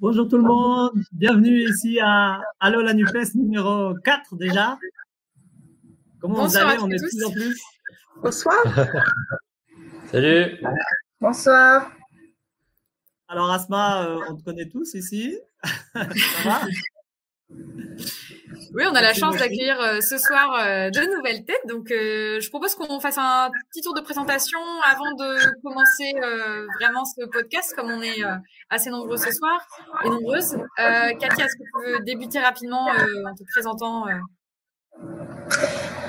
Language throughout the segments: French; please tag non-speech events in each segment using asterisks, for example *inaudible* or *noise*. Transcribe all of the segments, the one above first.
Bonjour tout le monde, bienvenue ici à Allo la NUPES numéro 4 déjà. Comment Bonsoir vous allez? On est de tous. plus en plus. Bonsoir. *laughs* Salut. Bonsoir. Alors Asma, euh, on te connaît tous ici. *laughs* Ça va? Oui, on a la chance d'accueillir euh, ce soir euh, de nouvelles têtes. Donc, euh, je propose qu'on fasse un petit tour de présentation avant de commencer euh, vraiment ce podcast, comme on est euh, assez nombreux ce soir et nombreuses. Euh, Katia, est-ce que tu veux débuter rapidement euh, en te présentant euh,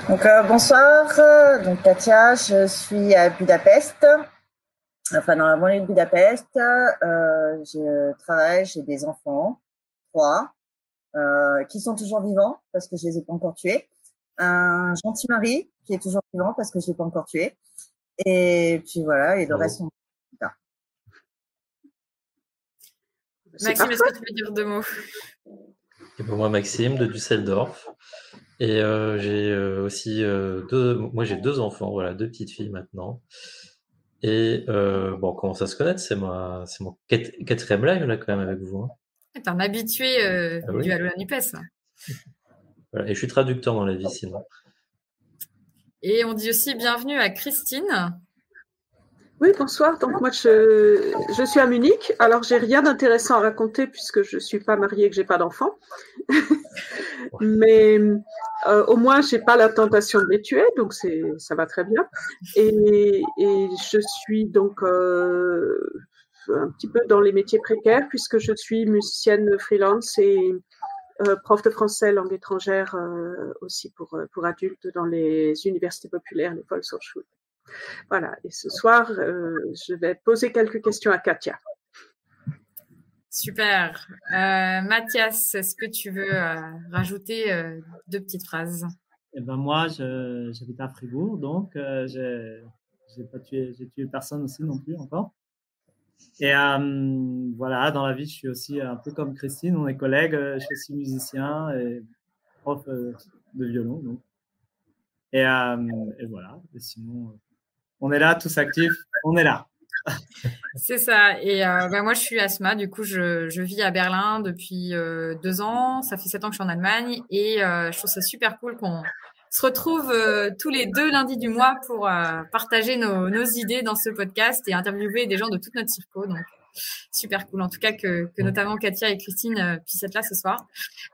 Donc, euh, bonsoir. Donc, Katia, je suis à Budapest, enfin dans la banlieue de Budapest. Euh, je travaille, j'ai des enfants, trois, euh, qui sont toujours vivants parce que je les ai pas encore tués. Un gentil mari qui est toujours vivant parce que je l'ai pas encore tué. Et puis voilà, et le Bravo. reste sont Maxime, est-ce que tu veux dire deux mots? Et ben, moi, Maxime de Düsseldorf. Et euh, j'ai euh, aussi euh, deux. Moi, j'ai deux enfants, voilà, deux petites filles maintenant. Et euh, bon, on commence à se connaître. C'est ma, c'est mon quat- quatrième live là quand même avec vous. hein. T'es un habitué euh, Ah oui. du Halo Nupes. *laughs* Voilà. Et je suis traducteur dans la vie sinon. Et on dit aussi bienvenue à Christine. Oui, bonsoir. Donc moi, je, je suis à Munich. Alors, j'ai rien d'intéressant à raconter puisque je suis pas mariée et que j'ai pas d'enfant. *laughs* Mais euh, au moins, j'ai pas la tentation de les tuer, donc c'est ça va très bien. Et, et je suis donc euh, un petit peu dans les métiers précaires puisque je suis musicienne freelance et euh, prof de français langue étrangère euh, aussi pour euh, pour adultes dans les universités populaires, les Volkshochschulen. Voilà. Et ce soir, euh, je vais poser quelques questions à Katia. Super. Euh, Mathias, est-ce que tu veux euh, rajouter euh, deux petites phrases? Eh ben moi, je- j'habite à Fribourg, donc euh, j'ai j'ai pas tué, j'ai tué personne aussi non plus encore. Et euh, voilà, dans la vie, je suis aussi un peu comme Christine, on est collègues. euh, Je suis aussi musicien et prof euh, de violon. Donc. Et, et voilà. Et sinon, on est là, tous actifs. On est là. *laughs* C'est ça. Et euh, bah, moi, je suis Asma. Du coup, je, je vis à Berlin depuis deux ans. Ça fait sept ans que je suis en Allemagne. Et je trouve ça super cool qu'on se retrouve euh, tous les deux lundis du mois pour euh, partager nos, nos idées dans ce podcast et interviewer des gens de toute notre circo. Donc, super cool. En tout cas, que, que notamment Katia et Christine euh, puissent être là ce soir.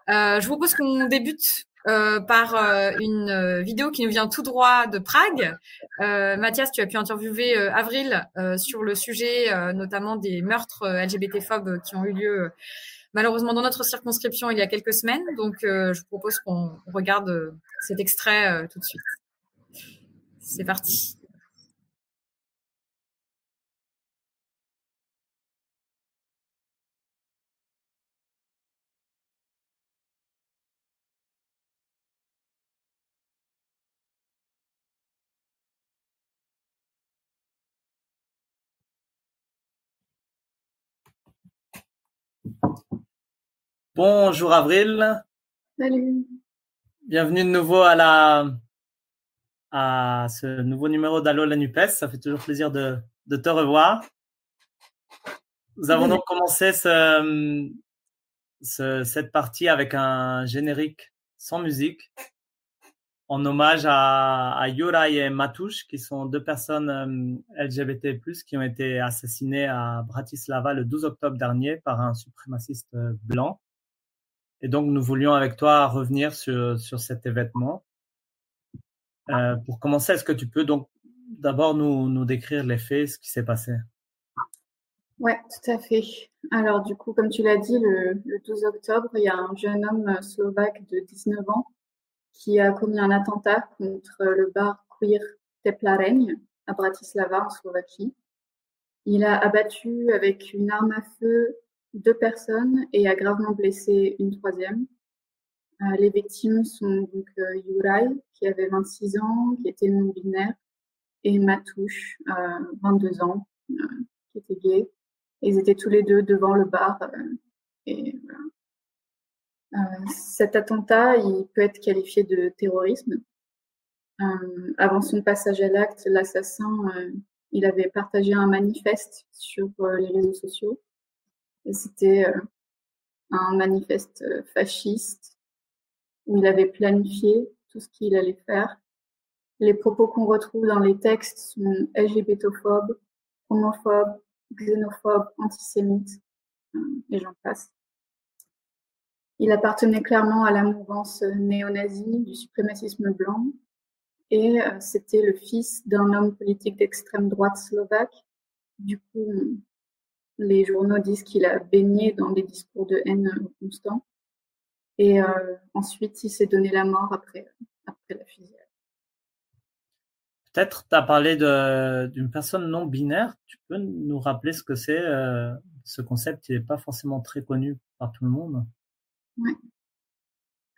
Euh, je vous propose qu'on débute euh, par une vidéo qui nous vient tout droit de Prague. Mathias, tu as pu interviewer Avril sur le sujet notamment des meurtres LGBT-phobes qui ont eu lieu malheureusement dans notre circonscription il y a quelques semaines. Donc, euh, je vous propose qu'on regarde euh, cet extrait euh, tout de suite. C'est parti. Bonjour Avril. Salut. Bienvenue de nouveau à la à ce nouveau numéro d'Allo la Nupes. Ça fait toujours plaisir de, de te revoir. Nous avons donc commencé ce, ce- cette partie avec un générique sans musique en hommage à, à et Matouche, qui sont deux personnes euh, LGBT+, qui ont été assassinées à Bratislava le 12 octobre dernier par un suprémaciste euh, blanc. Et donc, nous voulions avec toi revenir sur, sur cet événement. Euh, pour commencer, est-ce que tu peux donc d'abord nous, nous décrire les faits, ce qui s'est passé? Ouais, tout à fait. Alors, du coup, comme tu l'as dit, le, le 12 octobre, il y a un jeune homme euh, slovaque de 19 ans qui a commis un attentat contre le bar Queer Teplareň à Bratislava, en Slovaquie. Il a abattu avec une arme à feu deux personnes et a gravement blessé une troisième. Euh, les victimes sont donc euh, Juraj, qui avait 26 ans, qui était non-binaire, et Matouche, euh, 22 ans, euh, qui était gay. Ils étaient tous les deux devant le bar. et cet attentat, il peut être qualifié de terrorisme. Avant son passage à l'acte, l'assassin, il avait partagé un manifeste sur les réseaux sociaux. C'était euh, un manifeste fasciste où il avait planifié tout ce qu'il allait faire. Les propos qu'on retrouve dans les textes sont LGBTophobes, homophobes, xénophobes, antisémites, et j'en passe. Il appartenait clairement à la mouvance néo-nazie du suprémacisme blanc et euh, c'était le fils d'un homme politique d'extrême droite slovaque. Du coup, les journaux disent qu'il a baigné dans des discours de haine constants. Et euh, ensuite, il s'est donné la mort après, après la fusillade. Peut-être tu as parlé d'une personne non binaire. Tu peux nous rappeler ce que c'est euh, ce concept qui n'est pas forcément très connu par tout le monde? Oui.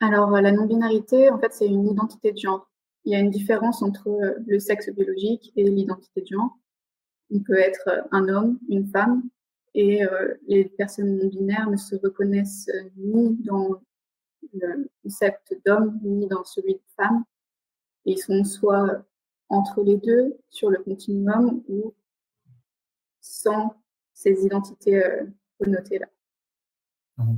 Alors, la non-binarité, en fait, c'est une identité de genre. Il y a une différence entre le sexe biologique et l'identité de genre. On peut être un homme, une femme, et euh, les personnes non binaires ne se reconnaissent ni dans le concept d'homme ni dans celui de femme. Et ils sont soit entre les deux sur le continuum ou sans ces identités euh, connotées-là. Mmh.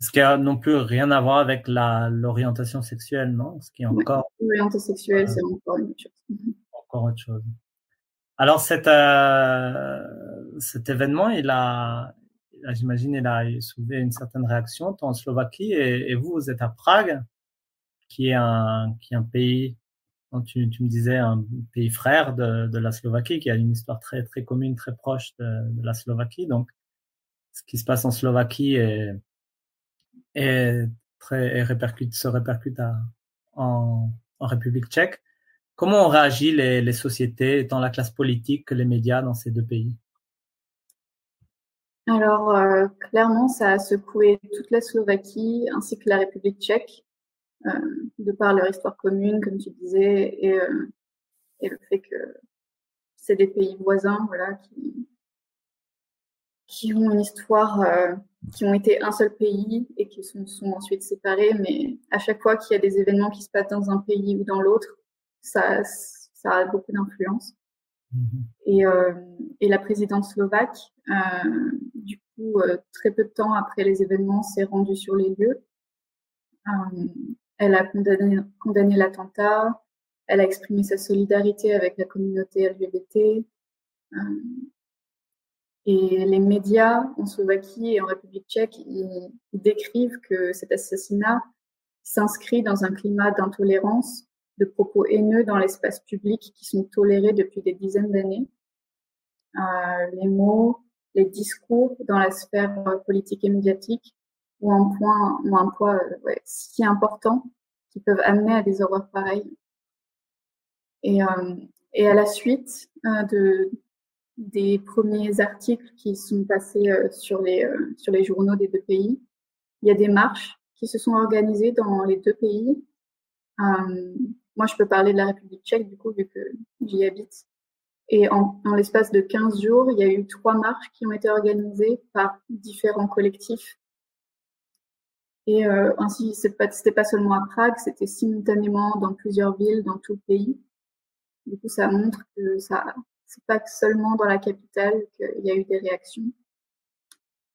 Ce qui a non plus rien à voir avec l'orientation sexuelle, non? Ce qui est encore. l'orientation sexuelle, c'est encore une autre chose. Encore autre chose. Alors, cet, euh, cet événement, il a, j'imagine, il a soulevé une certaine réaction, en Slovaquie, et, vous, vous êtes à Prague, qui est un, qui est un pays, tu, tu me disais, un pays frère de, de, la Slovaquie, qui a une histoire très, très commune, très proche de, de la Slovaquie. Donc, ce qui se passe en Slovaquie est, est très, répercute, se répercute à, en, en République tchèque. Comment ont réagi les, sociétés, tant la classe politique que les médias dans ces deux pays? Alors, euh, clairement, ça a secoué toute la Slovaquie ainsi que la République tchèque, euh, de par leur histoire commune, comme tu disais, et, euh, et le fait que c'est des pays voisins, voilà, qui, ont une histoire, qui ont été un seul pays et qui sont ensuite séparés. Mais à chaque fois qu'il y a des événements qui se passent dans un pays ou dans l'autre, ça, ça a beaucoup d'influence. Mmh et, euh, et, la présidente slovaque, euh, du coup, euh, très peu de temps après les événements, s'est rendue sur les lieux. elle a condamné, condamné l'attentat, elle a exprimé sa solidarité avec la communauté LGBT. et les médias en Slovaquie et en République tchèque, ils décrivent que cet assassinat s'inscrit dans un climat d'intolérance de propos haineux dans l'espace public qui sont tolérés depuis des dizaines d'années. Euh, les mots, les discours dans la sphère euh, politique et médiatique ont un poids euh, si important qui peuvent amener à des horreurs pareilles. Et, à la suite de, des premiers articles qui sont passés sur, les, sur les journaux des deux pays, il y a des marches qui se sont organisées dans les deux pays moi, je peux parler de la République tchèque, du coup, vu que j'y habite. Et en, l'espace de 15 jours, il y a eu trois marches qui ont été organisées par différents collectifs. Et euh, ainsi, c'était pas, pas seulement à Prague, c'était simultanément dans plusieurs villes, dans tout le pays. Du coup, ça montre que ça, c'est pas seulement dans la capitale qu'il y a eu des réactions.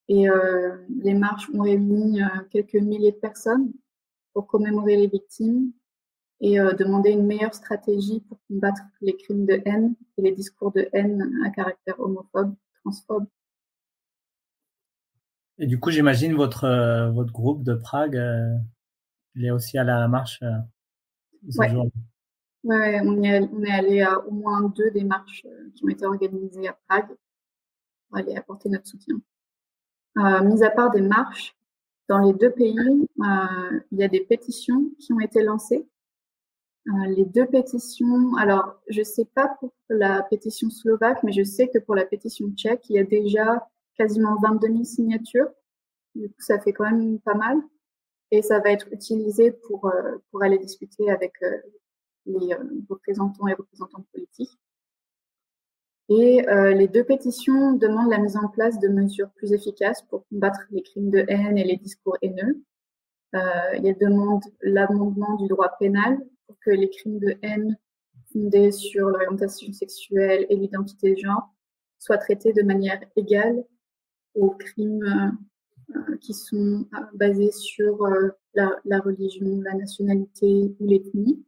Et euh, les marches ont réuni euh, quelques milliers de personnes pour commémorer les victimes et euh, demander une meilleure stratégie pour combattre les crimes de haine et les discours de haine à caractère homophobe, transphobe. Et du coup, j'imagine votre euh, votre groupe de Prague, euh, il est aussi à la marche. Euh, ouais. ouais, on, est, on est allé à au moins deux des marches qui ont été organisées à Prague pour aller apporter notre soutien. mis à part des marches, dans les deux pays, il y a des pétitions qui ont été lancées les deux pétitions, alors je sais pas pour la pétition slovaque, mais je sais que pour la pétition tchèque, il y a déjà quasiment 22 000 signatures. Du coup, ça fait quand même pas mal. Et ça va être utilisé pour, euh, aller discuter avec euh, les représentants et représentantes politiques. Et les deux pétitions demandent la mise en place de mesures plus efficaces pour combattre les crimes de haine et les discours haineux. Euh, demandent l'amendement du droit pénal pour que les crimes de haine fondés sur l'orientation sexuelle et l'identité de genre soient traités de manière égale aux crimes qui sont basées sur la, religion, la nationalité ou l'ethnie.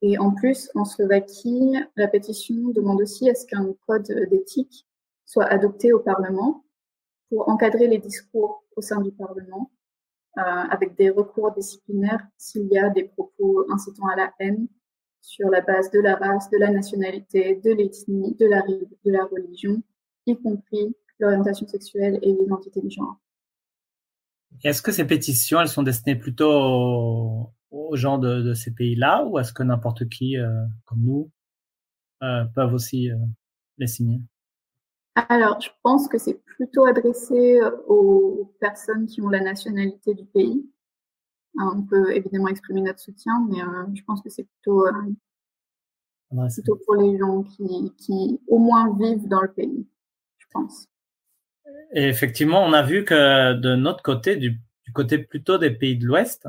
Et en plus, en Slovaquie, la pétition demande aussi à ce qu'un code d'éthique soit adopté au Parlement pour encadrer les discours au sein du Parlement, euh, avec des recours disciplinaires s'il y a des propos incitant à la haine sur la base de la race, de la nationalité, de l'ethnie, de la, de la religion, y compris l'orientation sexuelle et l'identité de genre. Est-ce que ces pétitions, elles sont destinées plutôt aux, gens de, ces pays-là ou est-ce que n'importe qui, euh, comme nous, euh, peuvent aussi euh, les signer? Alors, je pense que c'est plutôt adressé euh, aux personnes qui ont la nationalité du pays. on peut évidemment exprimer notre soutien, mais euh, je pense que c'est plutôt, euh, plutôt pour les gens qui, qui, au moins vivent dans le pays, je pense. Et effectivement, on a vu que de notre côté, du, côté plutôt des pays de l'Ouest,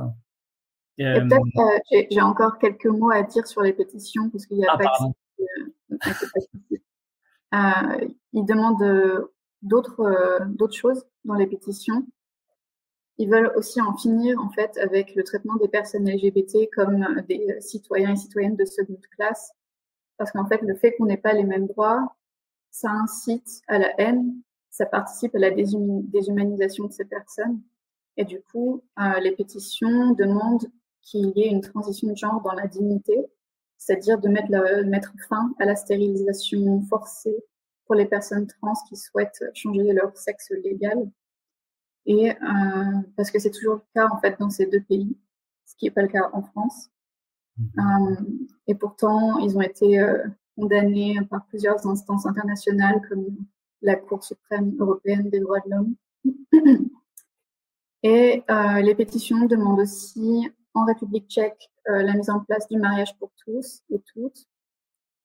peut-être j'ai encore quelques mots à dire sur les pétitions parce qu'il n'y a ah, pas euh, ils demandent euh, d'autres euh, d'autres choses dans les pétitions. Ils veulent aussi en finir en fait avec le traitement des personnes LGBT comme des citoyens et citoyennes de seconde classe, parce qu'en fait le fait qu'on n'ait pas les mêmes droits, ça incite à la haine, ça participe à la déshumanisation de ces personnes. Et du coup, euh, les pétitions demandent qu'il y ait une transition de genre dans la dignité, c'est-à-dire de mettre fin à la stérilisation forcée pour les personnes trans qui souhaitent changer leur sexe légal. Et euh, parce que c'est toujours le cas en fait dans ces deux pays, ce qui n'est pas le cas en France. Mhm. Euh, et pourtant, ils ont été euh, condamnés par plusieurs instances internationales comme la Cour suprême européenne des droits de l'homme. Et les pétitions demandent aussi en République tchèque la mise en place du mariage pour tous et toutes,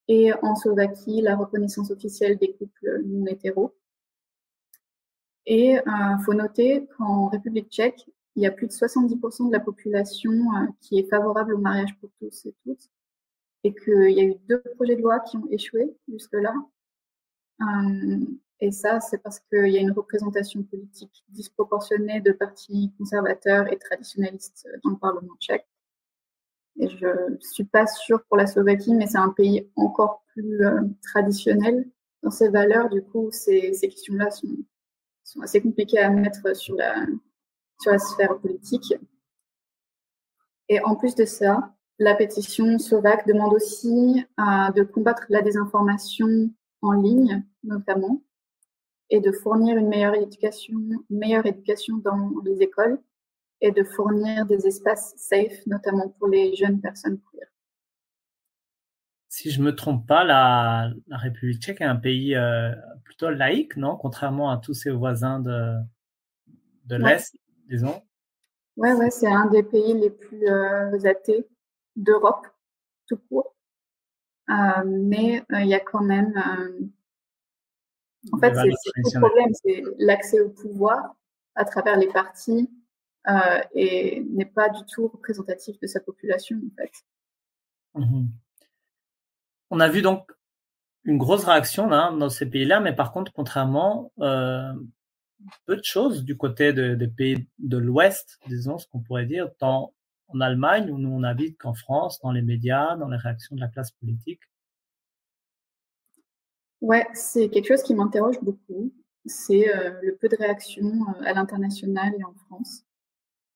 et en Slovaquie la reconnaissance officielle des couples non hétéros. Et il euh, faut noter qu'en République tchèque, il y a plus de 70% de la population euh, qui est favorable au mariage pour tous et toutes, et qu'il y a eu deux projets de loi qui ont échoué jusque-là. Euh, et ça, c'est parce qu'il y a une représentation politique disproportionnée de partis conservateurs et traditionnalistes dans le Parlement tchèque. Et je suis pas sûre pour la Slovaquie, mais c'est un pays encore plus euh, traditionnel dans ses valeurs. Du coup, ces, questions-là sont, assez compliquées à mettre sur la, sphère politique. Et en plus de ça, la pétition slovaque demande aussi euh, de combattre la désinformation en ligne, notamment, et de fournir une meilleure éducation dans les écoles et de fournir des espaces safe, notamment pour les jeunes personnes queer. Si je me trompe pas, la, la République tchèque est un pays euh, plutôt laïque, non? Contrairement à tous ses voisins de, de l'Est, disons. Ouais, ouais, c'est un des pays les plus euh, athées d'Europe, tout court. Euh, mais il y a quand même. en fait, c'est le problème, c'est l'accès au pouvoir à travers les partis, euh, et n'est pas du tout représentatif de sa population en fait. Mmh On a vu donc une grosse réaction là, dans ces pays-là, mais par contre, contrairement, euh, peu de choses du côté de, des pays de l'Ouest, disons, ce qu'on pourrait dire, tant en Allemagne, où nous on habite, qu'en France, dans les médias, dans les réactions de la classe politique. Ouais, c'est quelque chose qui m'interroge beaucoup. C'est euh, le peu de réactions euh, à l'international et en France.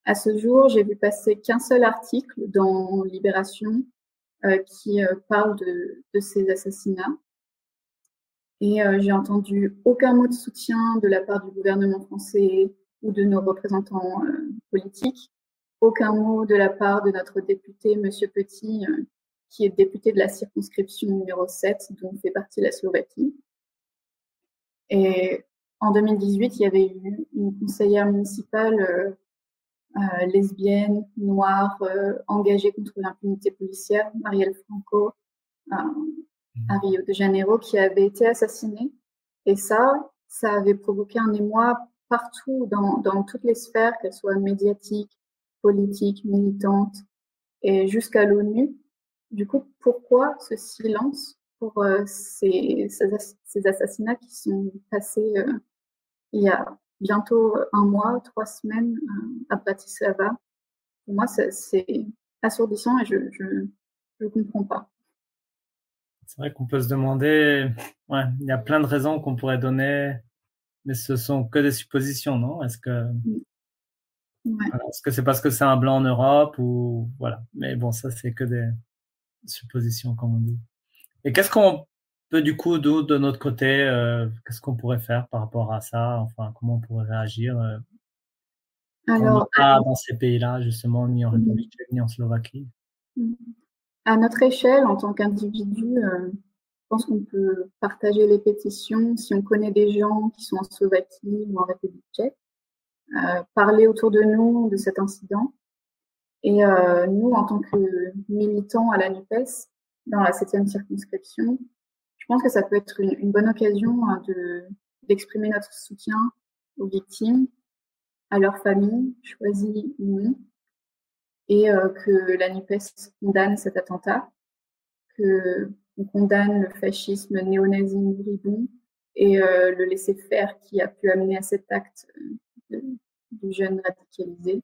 À ce jour, j'ai vu passer qu'un seul article dans Libération euh, qui euh, parle de, ces assassinats. Et euh, j'ai entendu aucun mot de soutien de la part du gouvernement français ou de nos représentants politiques, aucun mot de la part de notre député, Monsieur Petit, qui est député de la circonscription numéro 7, dont fait partie la Slovaquie. Et en 2018, il y avait eu une conseillère municipale euh, lesbienne, noire, euh, engagée contre l'impunité policière, Marielle Franco, euh, à mmh. Rio de Janeiro, qui avait été assassinée. Et ça, ça avait provoqué un émoi partout, dans, dans toutes les sphères, qu'elles soient médiatiques, politiques, militantes, et jusqu'à l'ONU. Du coup, pourquoi ce silence pour ces, ces, assassinats qui sont passés il y a bientôt un mois, trois semaines à Bratislava. Pour moi, c'est assourdissant et je ne comprends pas. C'est vrai qu'on peut se demander, ouais, il y a plein de raisons qu'on pourrait donner, mais ce sont que des suppositions, non? Est-ce que est-ce que c'est parce que c'est un blanc en Europe ou voilà Mais bon, ça c'est que des suppositions, comme on dit. Et qu'est-ce qu'on peut du coup, de notre côté, euh, qu'est-ce qu'on pourrait faire par rapport à ça? Enfin, comment on pourrait réagir euh, Alors, pas dans ces pays-là, justement, ni en mmh. République tchèque, ni en Slovaquie? Mmh. À notre échelle, en tant qu'individu, euh, je pense qu'on peut partager les pétitions si on connaît des gens qui sont en Slovaquie ou en République tchèque, parler autour de nous de cet incident. Et nous, en tant que militants à la NUPES, dans la septième circonscription, je pense que ça peut être une, bonne occasion hein, de d'exprimer notre soutien aux victimes, à leurs familles, choisies ou non, et euh, que la NUPES condamne cet attentat, que on condamne le fascisme néo-nazi moribond et euh, le laisser-faire qui a pu amener à cet acte euh, du jeune radicalisé.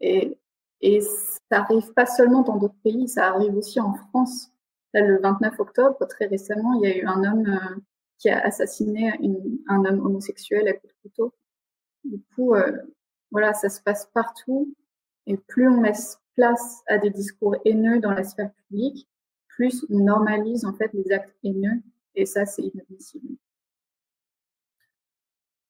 Et, et ça arrive pas seulement dans d'autres pays, ça arrive aussi en France. Le 29 octobre, très récemment, il y a eu un homme qui a assassiné un homme homosexuel à coups de couteau. Du coup, voilà, ça se passe partout et plus on laisse place à des discours haineux dans la sphère publique, plus on normalise en fait les actes haineux. Et ça, c'est inadmissible.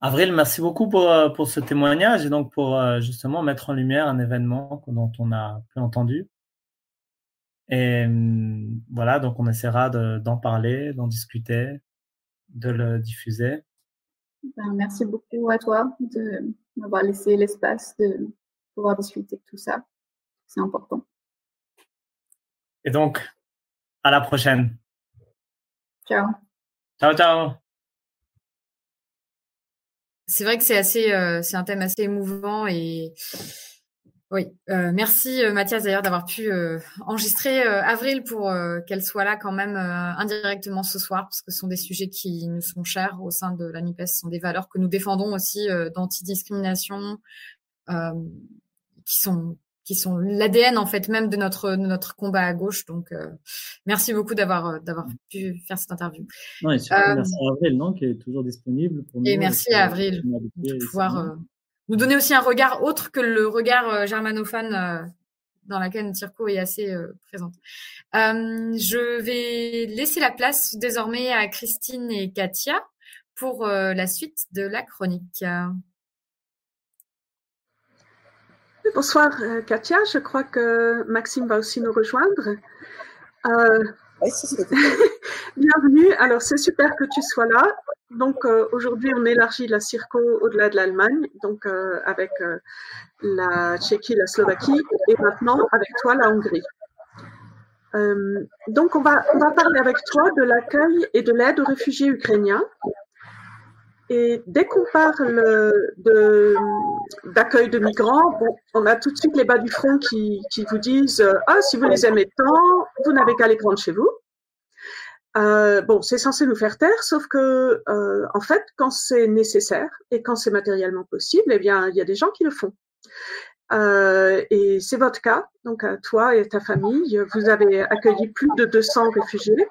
Avril, merci beaucoup pour, euh, ce témoignage et donc pour euh, justement mettre en lumière un événement dont on a peu entendu. Et voilà, donc on essaiera d'en parler, d'en discuter, de le diffuser. Ben, merci beaucoup à toi de m'avoir laissé l'espace de pouvoir discuter de tout ça. C'est important. Et donc, à la prochaine. Ciao. Ciao, ciao. C'est vrai que c'est assez, euh, c'est un thème assez émouvant et oui, euh, merci euh, Mathias d'ailleurs d'avoir pu enregistrer Avril pour qu'elle soit là quand même indirectement ce soir parce que ce sont des sujets qui nous sont chers au sein de la NUPES, ce sont des valeurs que nous défendons aussi d'antidiscrimination, qui sont qui sont l'ADN en fait même de notre notre combat à gauche. Donc euh, merci beaucoup d'avoir euh, d'avoir pu faire cette interview. Non, et euh, merci à Avril non, qui est toujours disponible pour nous. Et merci à Avril de pouvoir nous donner aussi un regard autre que le regard germanophone dans laquelle Tirko est assez présente. je vais laisser la place désormais à Christine et Katia pour la suite de la chronique. Bonsoir euh, Katia, je crois que Maxime va aussi nous rejoindre. Euh, *laughs* bienvenue, alors c'est super que tu sois là. Donc euh, aujourd'hui on élargit la Circo au-delà de l'Allemagne, donc avec la Tchéquie, la Slovaquie et maintenant avec toi la Hongrie. donc on va, on va parler avec toi de l'accueil et de l'aide aux réfugiés ukrainiens. Et dès qu'on parle d'accueil de, migrants, on a tout de suite les bas du front qui, vous disent Ah, si vous les aimez tant, vous n'avez qu'à les prendre chez vous. Euh, bon, c'est censé nous faire taire, sauf que, euh, en fait, quand c'est nécessaire et quand c'est matériellement possible, eh bien, il y a des gens qui le font. Euh, et c'est votre cas. Donc, toi et ta famille, vous avez accueilli plus de 200 réfugiés.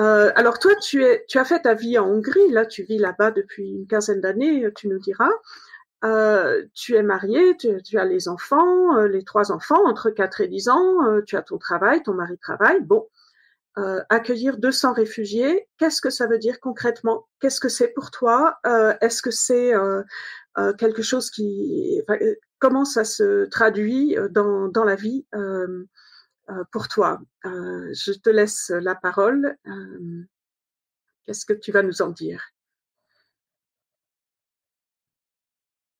Euh, alors toi, tu, es, tu as fait ta vie en Hongrie, là tu vis là-bas depuis une quinzaine d'années, tu nous diras. Euh, tu es marié, tu, as les enfants, euh, les trois enfants entre 4 et 10 ans, tu as ton travail, ton mari travaille. Bon, accueillir 200 réfugiés, qu'est-ce que ça veut dire concrètement? Qu'est-ce que c'est pour toi? Est-ce que c'est quelque chose qui... comment ça se traduit dans, la vie euh, pour toi. Euh, je te laisse la parole. Euh, qu'est-ce que tu vas nous en dire?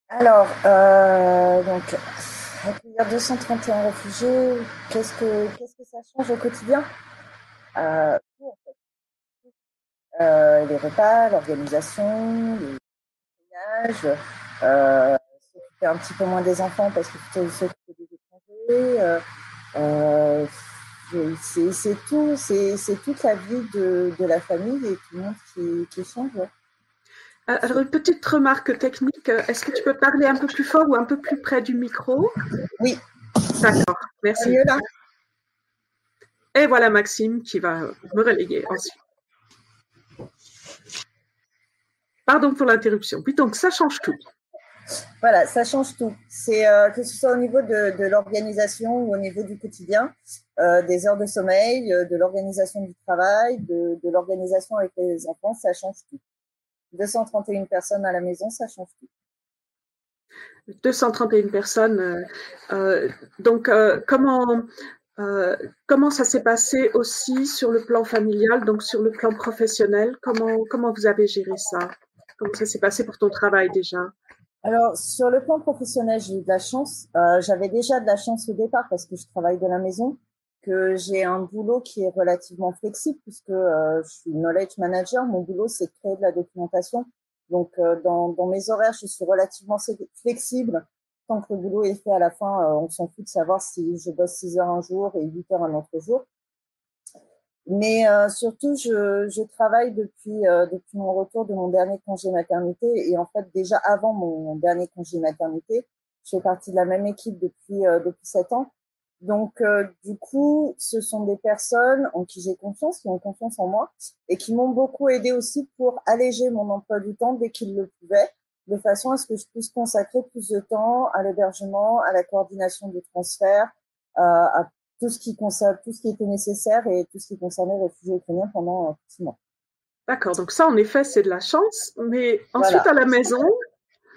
Alors, donc, accueillir 231 réfugiés, qu'est-ce que, qu'est-ce que ça change au quotidien? Les repas, l'organisation, les ménages, s'occuper un petit peu moins des enfants parce qu'il faut s'occuper des étrangers, euh, c'est tout, c'est toute la vie de, de, la famille et tout le monde qui, qui change. Alors, une petite remarque technique. Est-ce que tu peux parler un peu plus fort ou un peu plus près du micro? Oui. D'accord, merci. Mieux là Et voilà Maxime qui va me relayer ensuite. Pardon pour l'interruption. Oui, donc ça change tout. Voilà, ça change tout. C'est euh, que ce soit au niveau de, l'organisation ou au niveau du quotidien, euh, des heures de sommeil, euh, de l'organisation du travail, de, l'organisation avec les enfants, ça change tout. 231 personnes à la maison, ça change tout. 231 personnes. donc, comment, comment ça s'est passé aussi sur le plan familial, donc sur le plan professionnel? Comment, comment vous avez géré ça? Comment ça s'est passé pour ton travail déjà? Alors, sur le plan professionnel, j'ai eu de la chance. Euh, J'avais déjà de la chance au départ parce que je travaille de la maison, que j'ai un boulot qui est relativement flexible puisque euh, je suis knowledge manager. Mon boulot, c'est créer de la documentation. Donc, euh, dans, dans mes horaires, je suis relativement flexible. Tant que le boulot est fait à la fin, euh, on s'en fout de savoir si je bosse 6 heures un jour et 8 heures un autre jour. Mais euh, surtout, je, je travaille depuis, euh, depuis mon retour de mon dernier congé maternité. Et en fait, déjà avant mon dernier congé maternité, je fais partie de la même équipe depuis, euh, depuis 7 ans. Donc, euh, du coup, ce sont des personnes en qui j'ai confiance, qui ont confiance en moi et qui m'ont beaucoup aidé aussi pour alléger mon emploi du temps dès qu'ils le pouvaient, de façon à ce que je puisse consacrer plus de temps à l'hébergement, à la coordination des transferts, euh, à tout ce qui concerne, tout ce qui était nécessaire et tout ce qui concernait les réfugiés ukrainiens pendant euh, six mois. D'accord, donc ça, en effet, c'est de la chance. Mais ensuite, Voilà. à la maison,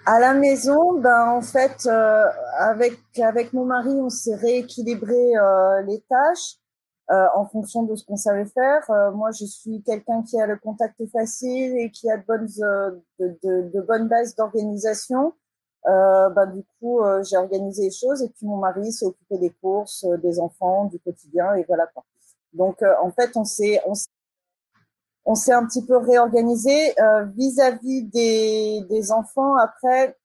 À la maison, ben en fait, euh, avec avec mon mari, on s'est rééquilibré euh, les tâches euh, en fonction de ce qu'on savait faire. Euh, moi, je suis quelqu'un qui a le contact facile et qui a de bonnes euh, de, de, de bonnes bases d'organisation. Euh, ben, du coup, euh, j'ai organisé les choses et puis mon mari s'est occupé des courses, euh, des enfants, du quotidien et voilà quoi. Donc, euh, en fait, on s'est on s'est un petit peu réorganisé euh, vis-à-vis des, des enfants. Après,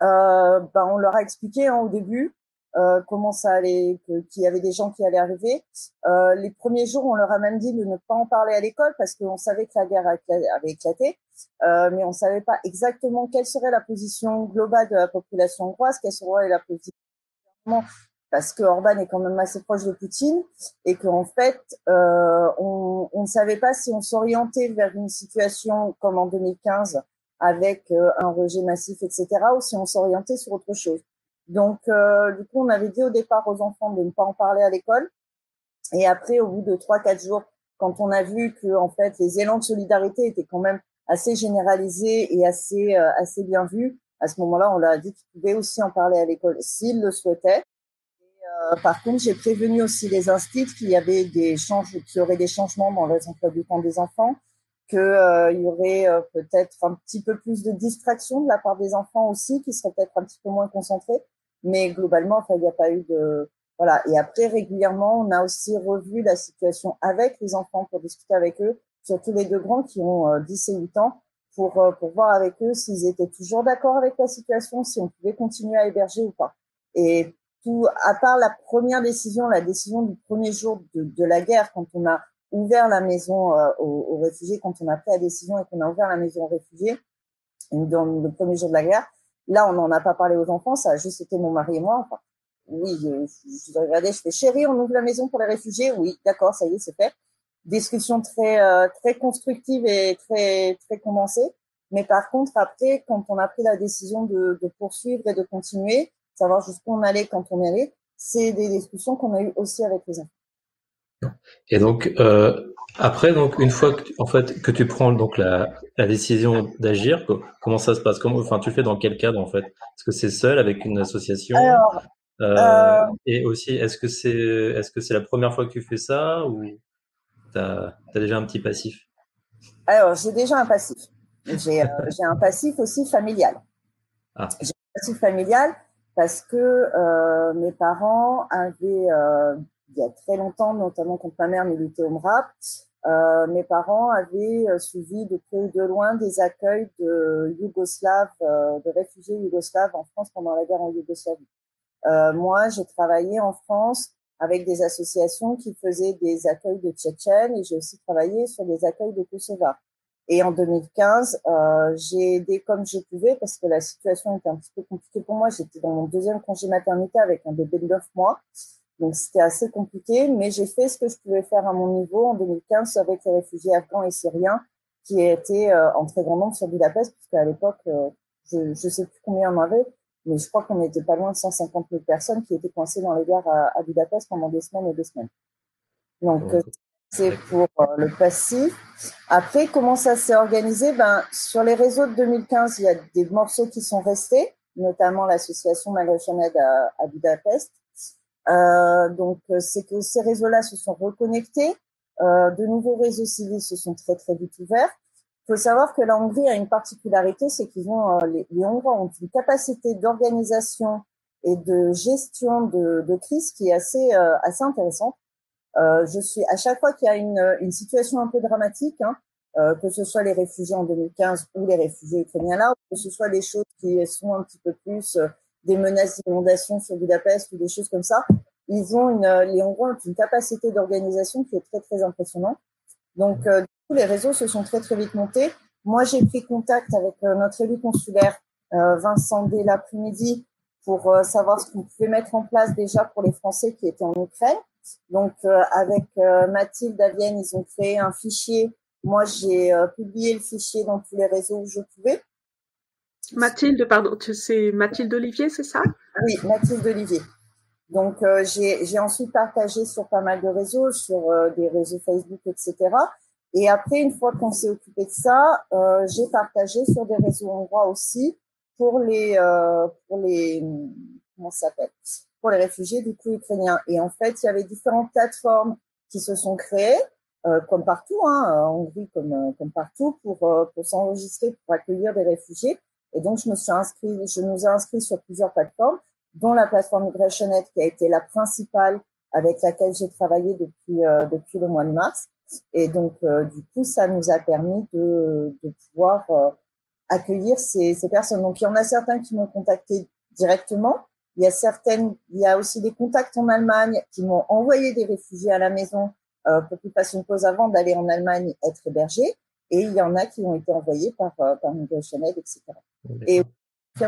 ben, on leur a expliqué hein, au début euh, comment ça allait, qu'il y avait des gens qui allaient arriver. Euh, les premiers jours, on leur a même dit de ne pas en parler à l'école parce qu'on savait que la guerre avait éclaté, euh, mais on savait pas exactement quelle serait la position globale de la population hongroise, quelle serait la position parce que Orban est quand même assez proche de Poutine et qu'en fait, euh, on, on ne savait pas si on s'orientait vers une situation comme en 2015 avec euh, un rejet massif, etc., ou si on s'orientait sur autre chose. Donc, euh, du coup, on avait dit au départ aux enfants de ne pas en parler à l'école. Et après, au bout de trois, quatre jours, quand on a vu que en fait les élans de solidarité étaient quand même assez généralisés et assez euh, assez bien vus, à ce moment-là, on leur a dit qu'ils pouvaient aussi en parler à l'école s'ils le souhaitaient. Euh, par contre, j'ai prévenu aussi les instits qu'il y avait des changes, qu'il y aurait des changements dans les emplois du temps des enfants, qu'il euh, y aurait euh, peut-être un petit peu plus de distraction de la part des enfants aussi, qui seraient peut-être un petit peu moins concentrés. Mais globalement, enfin, il n'y a pas eu de voilà. Et après, régulièrement, on a aussi revu la situation avec les enfants pour discuter avec eux, surtout les deux grands qui ont euh, 10 et 8 ans, pour euh, pour voir avec eux s'ils étaient toujours d'accord avec la situation, si on pouvait continuer à héberger ou pas. Et tout, à part la première décision, la décision du premier jour de, la guerre, quand on a ouvert la maison euh, aux, aux, réfugiés, quand on a pris la décision et qu'on a ouvert la maison aux réfugiés, dans le premier jour de la guerre, là, on n'en a pas parlé aux enfants, ça a juste été mon mari et moi. Enfin, oui, je, je regardais, je fais chérie, on ouvre la maison pour les réfugiés. Oui, d'accord, ça y est, c'est fait. Discussion très euh, très constructive et très très condensée. Mais par contre, après, quand on a pris la décision de, de poursuivre et de continuer, savoir jusqu'où on allait quand on allait, c'est des discussions qu'on a eues aussi avec les enfants. Et donc euh, après, donc une fois que tu, en fait que tu prends donc la, la décision d'agir, comment ça se passe? Comment, enfin, tu le fais dans quel cadre en fait? Est-ce que c'est seul avec une association? Alors, euh, euh, Et aussi, est-ce que c'est est-ce que c'est la première fois que tu fais ça ou t'as as déjà un petit passif? Alors, j'ai déjà un passif. J'ai *laughs* j'ai un passif aussi familial. Ah. J'ai un passif familial parce que mes parents avaient, il y a très longtemps, notamment quand ma mère militait au MRAP, euh, mes parents avaient suivi de près ou de loin des accueils de Yougoslaves, euh, de réfugiés yougoslaves en France pendant la guerre en Yougoslavie. Euh, moi, j'ai travaillé en France avec des associations qui faisaient des accueils de Tchétchènes et j'ai aussi travaillé sur des accueils de Kosovars. Et en 2015, euh, j'ai aidé comme je pouvais parce que la situation était un petit peu compliquée pour moi. J'étais dans mon deuxième congé maternité avec un bébé de 9 mois. Donc c'était assez compliqué, mais j'ai fait ce que je pouvais faire à mon niveau en 2015 avec les réfugiés afghans et syriens qui étaient euh, en très grand nombre sur Budapest, puisqu'à l'époque, euh, je ne sais plus combien on avait, mais je crois qu'on n'était pas loin de 150 000 personnes qui étaient coincées dans les gares à, à Budapest pendant des semaines et des semaines. Donc, euh, c'est pour euh, le passif. Après, comment ça s'est organisé? Ben, Sur les réseaux de 2015, il y a des morceaux qui sont restés, notamment l'association Migration Aid à, à Budapest. Euh, donc, c'est que ces réseaux-là se sont reconnectés. Euh, de nouveaux réseaux civils se sont très, très vite ouverts. Il faut savoir que la Hongrie a une particularité, c'est qu'ils ont euh, les, Hongrois ont une capacité d'organisation et de gestion de, de crise qui est assez euh, assez intéressante. Euh, je suis à chaque fois qu'il y a une, une situation un peu dramatique, hein, euh, que ce soit les réfugiés en 2015 ou les réfugiés ukrainiens là, que ce soit des choses qui sont un petit peu plus euh, des menaces d'inondation sur Budapest ou des choses comme ça, ils ont une, les Hongrois ont une capacité d'organisation qui est très très impressionnante. Donc euh, les réseaux se sont très très vite montés. Moi, j'ai pris contact avec euh, notre élu consulaire euh, Vincent dès l'après-midi pour euh, savoir ce qu'on pouvait mettre en place déjà pour les Français qui étaient en Ukraine. Donc, avec Mathilde Avienne, ils ont créé un fichier. Moi, j'ai publié le fichier dans tous les réseaux où je pouvais. Mathilde, pardon, c'est Mathilde Olivier, c'est ça? Oui, Mathilde Olivier. Donc, euh, j'ai ensuite partagé sur pas mal de réseaux, sur euh, des réseaux Facebook, etc. Et après, une fois qu'on s'est occupé de ça, euh, j'ai partagé sur des réseaux hongrois aussi pour les pour les comment s'appelle? Pour les réfugiés du coup ukrainiens. Et en fait, il y avait différentes plateformes qui se sont créées, comme partout, hein, en Hongrie comme comme partout, pour pour s'enregistrer pour accueillir des réfugiés. Et donc, je me suis inscrit, je nous ai inscrits sur plusieurs plateformes dont la plateforme MigrationNet qui a été la principale avec laquelle j'ai travaillé depuis euh, depuis le mois de mars. Et donc euh, du coup, ça nous a permis de, de pouvoir euh, accueillir ces, ces personnes. Donc il y en a certains qui m'ont contacté directement. Il y a certaines, il y a aussi des contacts en Allemagne qui m'ont envoyé des réfugiés à la maison pour qu'ils fassent une pause avant d'aller en Allemagne être hébergés. Et il y en a qui ont été envoyés par, par MigrationAid, etc. Et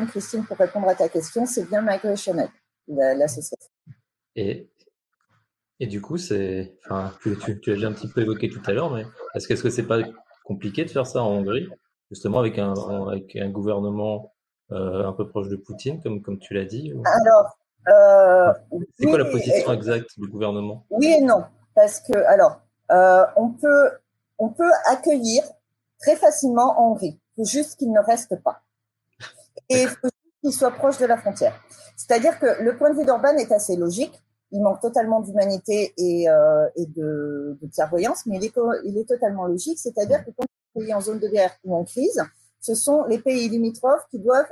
Christine, pour répondre à ta question, c'est bien Migration Aid, l'association. Et, et du coup, c'est, enfin, tu, tu, tu l'as déjà un petit peu évoqué tout à l'heure, mais est-ce que c'est pas compliqué de faire ça en Hongrie, justement avec un, avec un gouvernement euh, un peu proche de Poutine, comme, comme tu l'as dit ou... Alors, euh, c'est oui, quoi la position exacte du gouvernement? Oui et non, parce que alors, euh, on peut on peut accueillir très facilement en Hongrie, il faut juste qu'il ne reste pas et il faut qu'il soit proche de la frontière. C'est-à-dire que le point de vue d'Orban est assez logique. Il manque totalement d'humanité et, euh, et de, de, clairvoyance, mais il est, il est totalement logique. C'est-à-dire que quand on est en zone de guerre ou en crise, ce sont les pays limitrophes qui doivent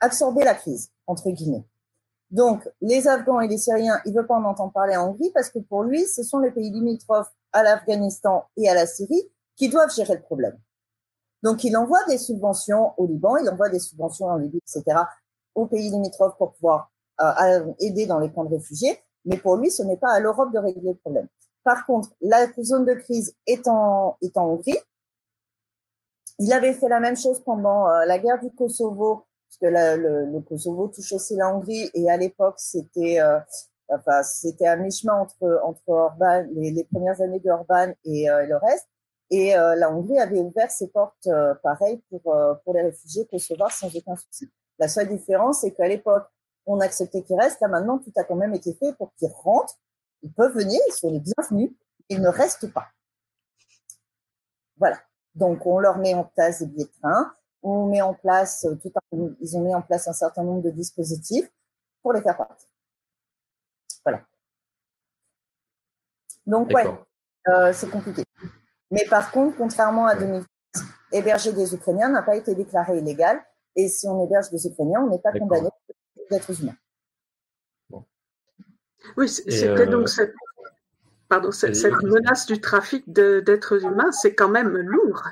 absorber la crise, entre guillemets. Donc, les Afghans et les Syriens, il veut pas en entendre parler en Hongrie parce que pour lui, ce sont les pays limitrophes à l'Afghanistan et à la Syrie qui doivent gérer le problème. Donc, il envoie des subventions au Liban, il envoie des subventions en Libye, etc., aux pays limitrophes pour pouvoir euh, aider dans les camps de réfugiés. Mais pour lui, ce n'est pas à l'Europe de régler le problème. Par contre, la zone de crise est en, Hongrie. Il avait fait la même chose pendant euh, la guerre du Kosovo, parce que la, le, le, Kosovo touche aussi la Hongrie, et à l'époque, c'était euh, enfin, c'était à mi-chemin entre, entre Orban, les, les, premières années de Orban et, euh, et le reste. Et euh, la Hongrie avait ouvert ses portes euh, pareil pour, euh, pour les réfugiés kosovars sans aucun souci. La seule différence, c'est qu'à l'époque, on acceptait qu'ils restent. Là, maintenant, tout a quand même été fait pour qu'ils rentrent. Ils peuvent venir, ils sont les bienvenus. Ils ne restent pas. Voilà. Donc, on leur met en place des billets de train. On met en place tout un, ils ont mis en place un certain nombre de dispositifs pour les faire partir. Voilà. Donc, ouais, euh, c'est compliqué. Mais par contre, contrairement à 2015, héberger des Ukrainiens n'a pas été déclaré illégal. Et si on héberge des Ukrainiens, on n'est pas condamné d'être humain. Bon. Oui, c'était euh... donc cette, pardon, cette, cette, menace du trafic d'êtres humains, c'est quand même lourd.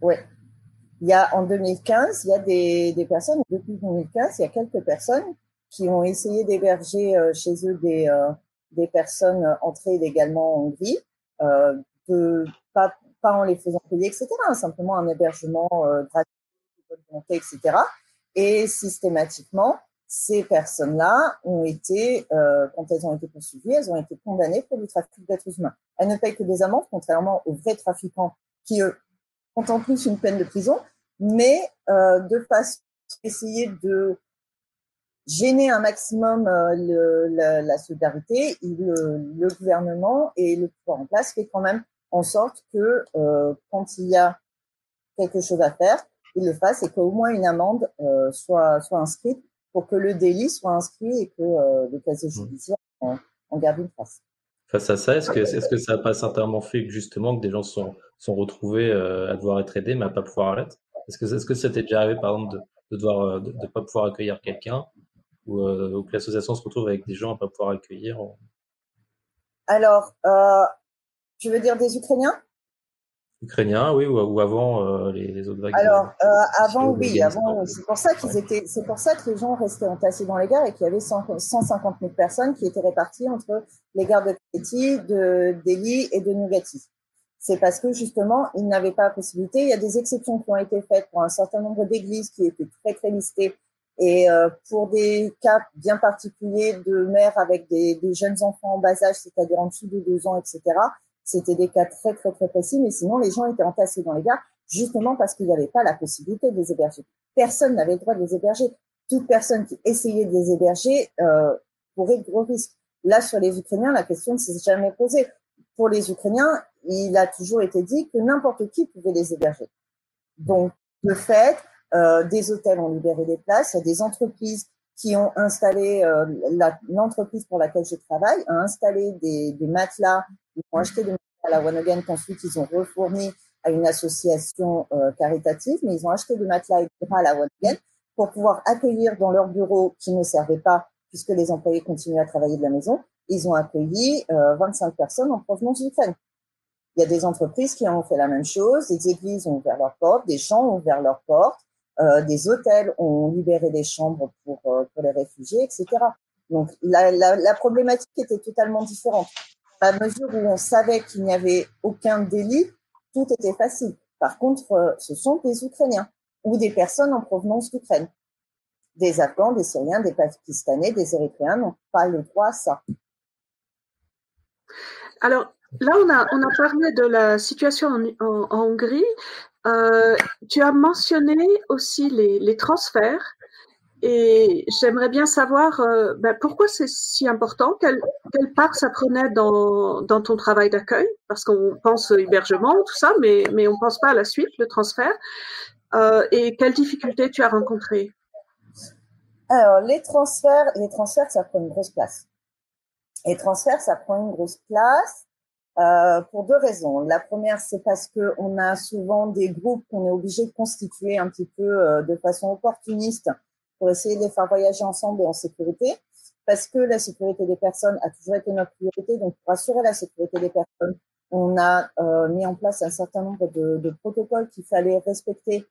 Oui. Il y a en 2015, il y a des, des, personnes, depuis 2015, il y a quelques personnes qui ont essayé d'héberger euh, chez eux des, euh, des personnes entrées illégalement en Hongrie. Euh, de, pas, en les faisant payer, etc. Simplement un hébergement gratuit, de volonté, etc. Et systématiquement, ces personnes-là ont été, euh, quand elles ont été poursuivies, elles ont été condamnées pour du trafic d'êtres humains. Elles ne payent que des amendes, contrairement aux vrais trafiquants qui, eux, ont en plus une peine de prison, mais euh, de façon essayer de gêner un maximum euh, la, solidarité, le, gouvernement et le pouvoir en place fait quand même en sorte que euh, quand il y a quelque chose à faire, il le fasse et qu'au moins une amende euh, soit, soit inscrite pour que le délit soit inscrit et que euh, le casier mmh. judiciaire en, en, garde une trace. Face à ça, est-ce que, ça n'a pas certainement fait que justement que des gens sont, sont retrouvés euh, à devoir être aidés mais à pas pouvoir l'être Est-ce que, est-ce que ça t'est déjà arrivé par exemple de, de devoir de, de pas pouvoir accueillir quelqu'un ou, euh, que l'association se retrouve avec des gens à pas pouvoir accueillir Alors, euh, tu veux dire des Ukrainiens? Ukrainiens, oui, ou, ou avant euh, les, les, autres vagues. Alors, euh, avant, oui, avant, c'est pour ça qu'ils étaient, c'est pour ça que les gens restaient entassés dans les gares et qu'il y avait 100, 150 000 personnes qui étaient réparties entre les gares de Kreti, de Delhi et de Nugati. C'est parce que justement, ils n'avaient pas la possibilité. Il y a des exceptions qui ont été faites pour un certain nombre d'églises qui étaient très très listées et euh, pour des cas bien particuliers de mères avec des, des jeunes enfants en bas âge, c'est-à-dire en dessous de deux ans, etc. C'était des cas très, très, très précis, mais sinon, les gens étaient entassés dans les gares justement parce qu'il n'y avait pas la possibilité de les héberger. Personne n'avait le droit de les héberger. Toute personne qui essayait de les héberger euh, courait de gros risques. Là, sur les Ukrainiens, la question ne s'est jamais posée. Pour les Ukrainiens, il a toujours été dit que n'importe qui pouvait les héberger. Donc, de fait, euh, des hôtels ont libéré des places, il y a des entreprises qui ont installé, euh, l'entreprise pour laquelle je travaille a installé des, des matelas ils ont acheté des matériels à la Again qu'ensuite ils ont refourni à une association euh, caritative, mais ils ont acheté des matelas à la Again pour pouvoir accueillir dans leur bureau qui ne servait pas puisque les employés continuaient à travailler de la maison. Ils ont accueilli euh, 25 personnes en provenance d'Ukraine. Il y a des entreprises qui ont fait la même chose, des églises ont ouvert leurs portes, des champs ont ouvert leurs portes, euh, des hôtels ont libéré des chambres pour, euh, les réfugiés, etc. Donc la problématique était totalement différente à mesure où on savait qu'il n'y avait aucun délit, tout était facile. Par contre, euh, ce sont des Ukrainiens ou des personnes en provenance d'Ukraine. Des Afghans, des Syriens, des Pakistanais, des Érythréens n'ont pas le droit à ça. Alors, là, on a, parlé de la situation en, Hongrie. Euh, tu as mentionné aussi les transferts. Et j'aimerais bien savoir euh, ben, pourquoi c'est si important, quelle, part ça prenait dans, ton travail d'accueil, parce qu'on pense hébergement, tout ça, mais, on ne pense pas à la suite, le transfert, euh, et quelles difficultés tu as rencontrées? Alors, les transferts, les transferts, ça prend une grosse place. Les transferts, ça prend une grosse place euh, pour deux raisons. La première, c'est parce que on a souvent des groupes qu'on est obligé de constituer un petit peu de façon opportuniste pour essayer de les faire voyager ensemble et en sécurité, parce que la sécurité des personnes a toujours été notre priorité. Donc, pour assurer la sécurité des personnes, on a euh, mis en place un certain nombre de, protocoles qu'il fallait respecter,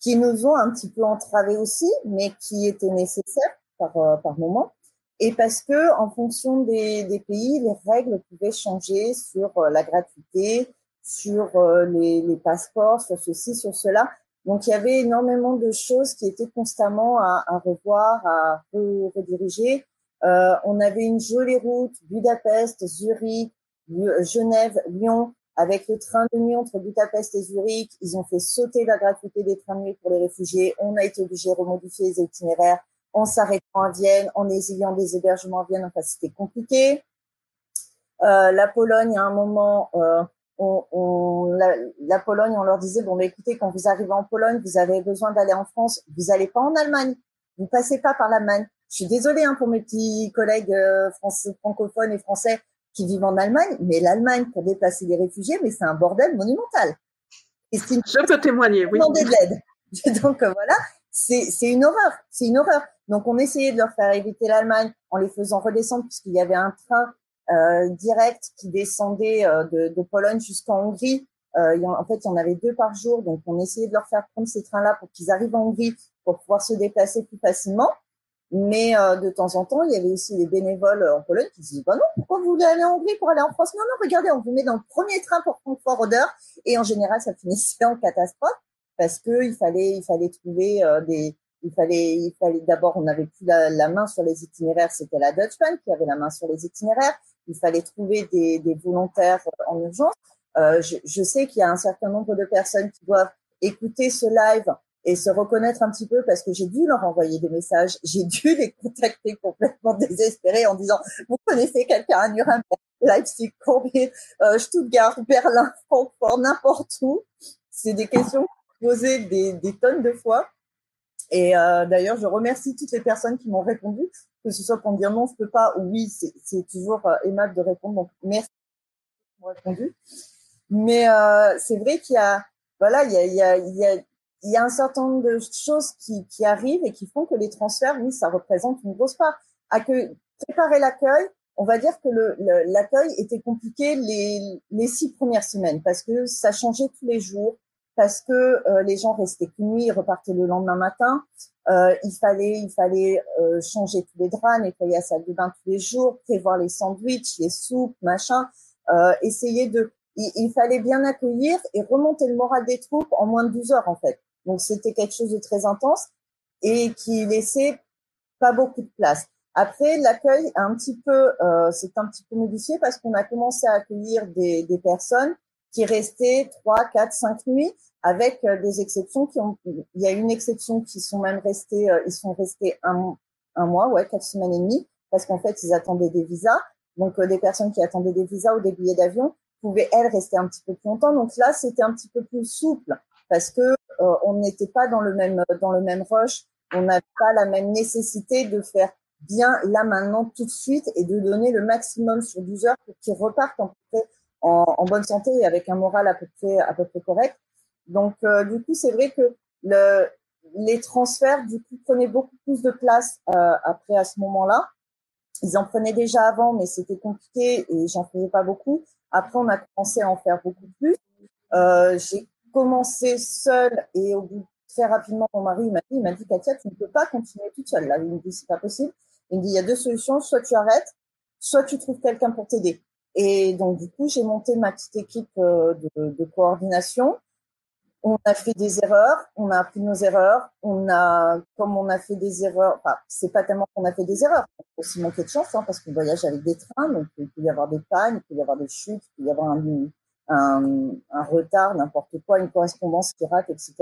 qui nous ont un petit peu entravés aussi, mais qui étaient nécessaires par, euh, moment. Et parce que, en fonction des, pays, les règles pouvaient changer sur euh, la gratuité, sur les passeports, sur ceci, sur cela. Donc il y avait énormément de choses qui étaient constamment à, à revoir, à rediriger. Euh, on avait une jolie route Budapest, Zurich, Genève, Lyon, avec le train de nuit entre Budapest et Zurich. Ils ont fait sauter la gratuité des trains de nuit pour les réfugiés. On a été obligé de remodifier les itinéraires en s'arrêtant à Vienne, en ayant des hébergements à Vienne. Enfin, c'était compliqué. Euh, la Pologne, à un moment, euh, on, on, la, la, Pologne, on leur disait bon, mais écoutez, quand vous arrivez en Pologne, vous avez besoin d'aller en France, vous n'allez pas en Allemagne, vous passez pas par l'Allemagne. Je suis désolée hein, pour mes petits collègues euh, français, francophones et français qui vivent en Allemagne, mais l'Allemagne pour déplacer les réfugiés, mais c'est un bordel monumental. Et une... Je peux témoigner, oui. Demander de l'aide. *laughs* Donc euh, voilà, c'est une horreur, c'est une horreur. Donc on essayait de leur faire éviter l'Allemagne en les faisant redescendre puisqu'il y avait un train direct qui descendait euh, de, de, Pologne jusqu'en Hongrie. Euh, en, fait, il y en avait deux par jour, donc on essayait de leur faire prendre ces trains-là pour qu'ils arrivent en Hongrie pour pouvoir se déplacer plus facilement. Mais euh, de temps en temps, il y avait aussi des bénévoles en Pologne qui disaient bah non, pourquoi vous voulez aller en Hongrie pour aller en France? Non, non, regardez, on vous met dans le premier train pour Francfort Oder. Et en général, ça finissait en catastrophe parce que il fallait, il fallait trouver euh, des, il fallait, il fallait d'abord, on n'avait plus la, la, main sur les itinéraires, c'était la Dutch Bank qui avait la main sur les itinéraires. Il fallait trouver des, des volontaires en urgence. Euh, je, je, sais qu'il y a un certain nombre de personnes qui doivent écouter ce live et se reconnaître un petit peu parce que j'ai dû leur envoyer des messages, *laughs* j'ai dû les contacter complètement désespérés en disant vous connaissez quelqu'un à Nuremberg, Leipzig, Corbin, euh, Stuttgart, Berlin, Francfort, n'importe où. C'est des questions posées des, des, tonnes de fois. Et euh, d'ailleurs, je remercie toutes les personnes qui m'ont répondu, que ce soit pour dire non, je peux pas, ou oui, c'est toujours euh, aimable de répondre. Donc merci pour répondu. Mais euh, c'est vrai qu'il y a, voilà, il y a, il y a, il y a il y a un certain nombre de choses qui, qui, arrivent et qui font que les transferts, oui, ça représente une grosse part. Accueil, préparer l'accueil, on va dire que l'accueil le, était compliqué les, les six premières semaines parce que ça changeait tous les jours, parce que euh, les gens restaient qu'une nuit, repartaient le lendemain matin. Euh, il fallait, il fallait euh, changer tous les draps, nettoyer la salle de bain tous les jours, prévoir les sandwichs, les soupes, machin, euh, essayer de, il, il, fallait bien accueillir et remonter le moral des troupes en moins de 12 heures en fait. Donc c'était quelque chose de très intense et qui laissait pas beaucoup de place. Après, l'accueil un petit peu, euh, c'est un petit peu modifié parce qu'on a commencé à accueillir des, des personnes qui restaient trois, quatre, cinq nuits, avec euh, des exceptions qui ont. Il y a une exception qui sont même restés, euh, ils sont restés un, un mois, ouais, quatre semaines et demie, parce qu'en fait ils attendaient des visas. Donc euh, des personnes qui attendaient des visas ou des billets d'avion pouvaient elles rester un petit peu plus longtemps. Donc là, c'était un petit peu plus souple parce que euh, on n'était pas dans le même dans le même rush, on n'avait pas la même nécessité de faire bien là maintenant tout de suite et de donner le maximum sur 12 heures pour qu'ils repartent en, en, en, bonne santé et avec un moral à peu près à peu près correct. Donc euh, du coup c'est vrai que le, les transferts du coup prenaient beaucoup plus de place euh, après à ce moment-là. Ils en prenaient déjà avant, mais c'était compliqué et j'en faisais pas beaucoup. Après, on a commencé à en faire beaucoup plus. Euh, j'ai commencé seule et au bout très rapidement, mon mari m'a dit, il m'a dit, Katia, tu ne peux pas continuer toute seule. Là, il me dit, c'est pas possible. Il me dit, il y a deux solutions. Soit tu arrêtes, soit tu trouves quelqu'un pour t'aider. Et donc, du coup, j'ai monté ma petite équipe euh, de, de, coordination. On a fait des erreurs, on a appris nos erreurs, on a, comme on a fait des erreurs, enfin, c'est pas tellement qu'on a fait des erreurs, on a aussi manqué de chance, hein, parce qu'on voyage avec des trains, donc il peut y avoir des pannes, il peut y avoir des chutes, il peut y avoir un, un, un retard, n'importe quoi, une correspondance qui rate, etc.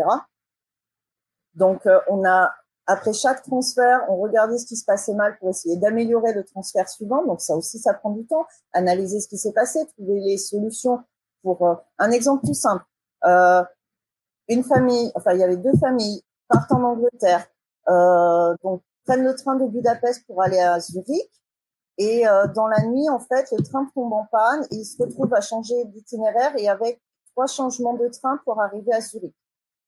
Donc, euh, on a, après chaque transfert, on regardait ce qui se passait mal pour essayer d'améliorer le transfert suivant. Donc, ça aussi, ça prend du temps. Analyser ce qui s'est passé, trouver les solutions pour euh, un exemple tout simple. Euh, une famille, enfin, il y avait deux familles, partent en Angleterre, euh, donc prennent le train de Budapest pour aller à Zurich. Et euh, dans la nuit, en fait, le train tombe en panne et il se retrouve à changer d'itinéraire et avec trois changements de train pour arriver à Zurich.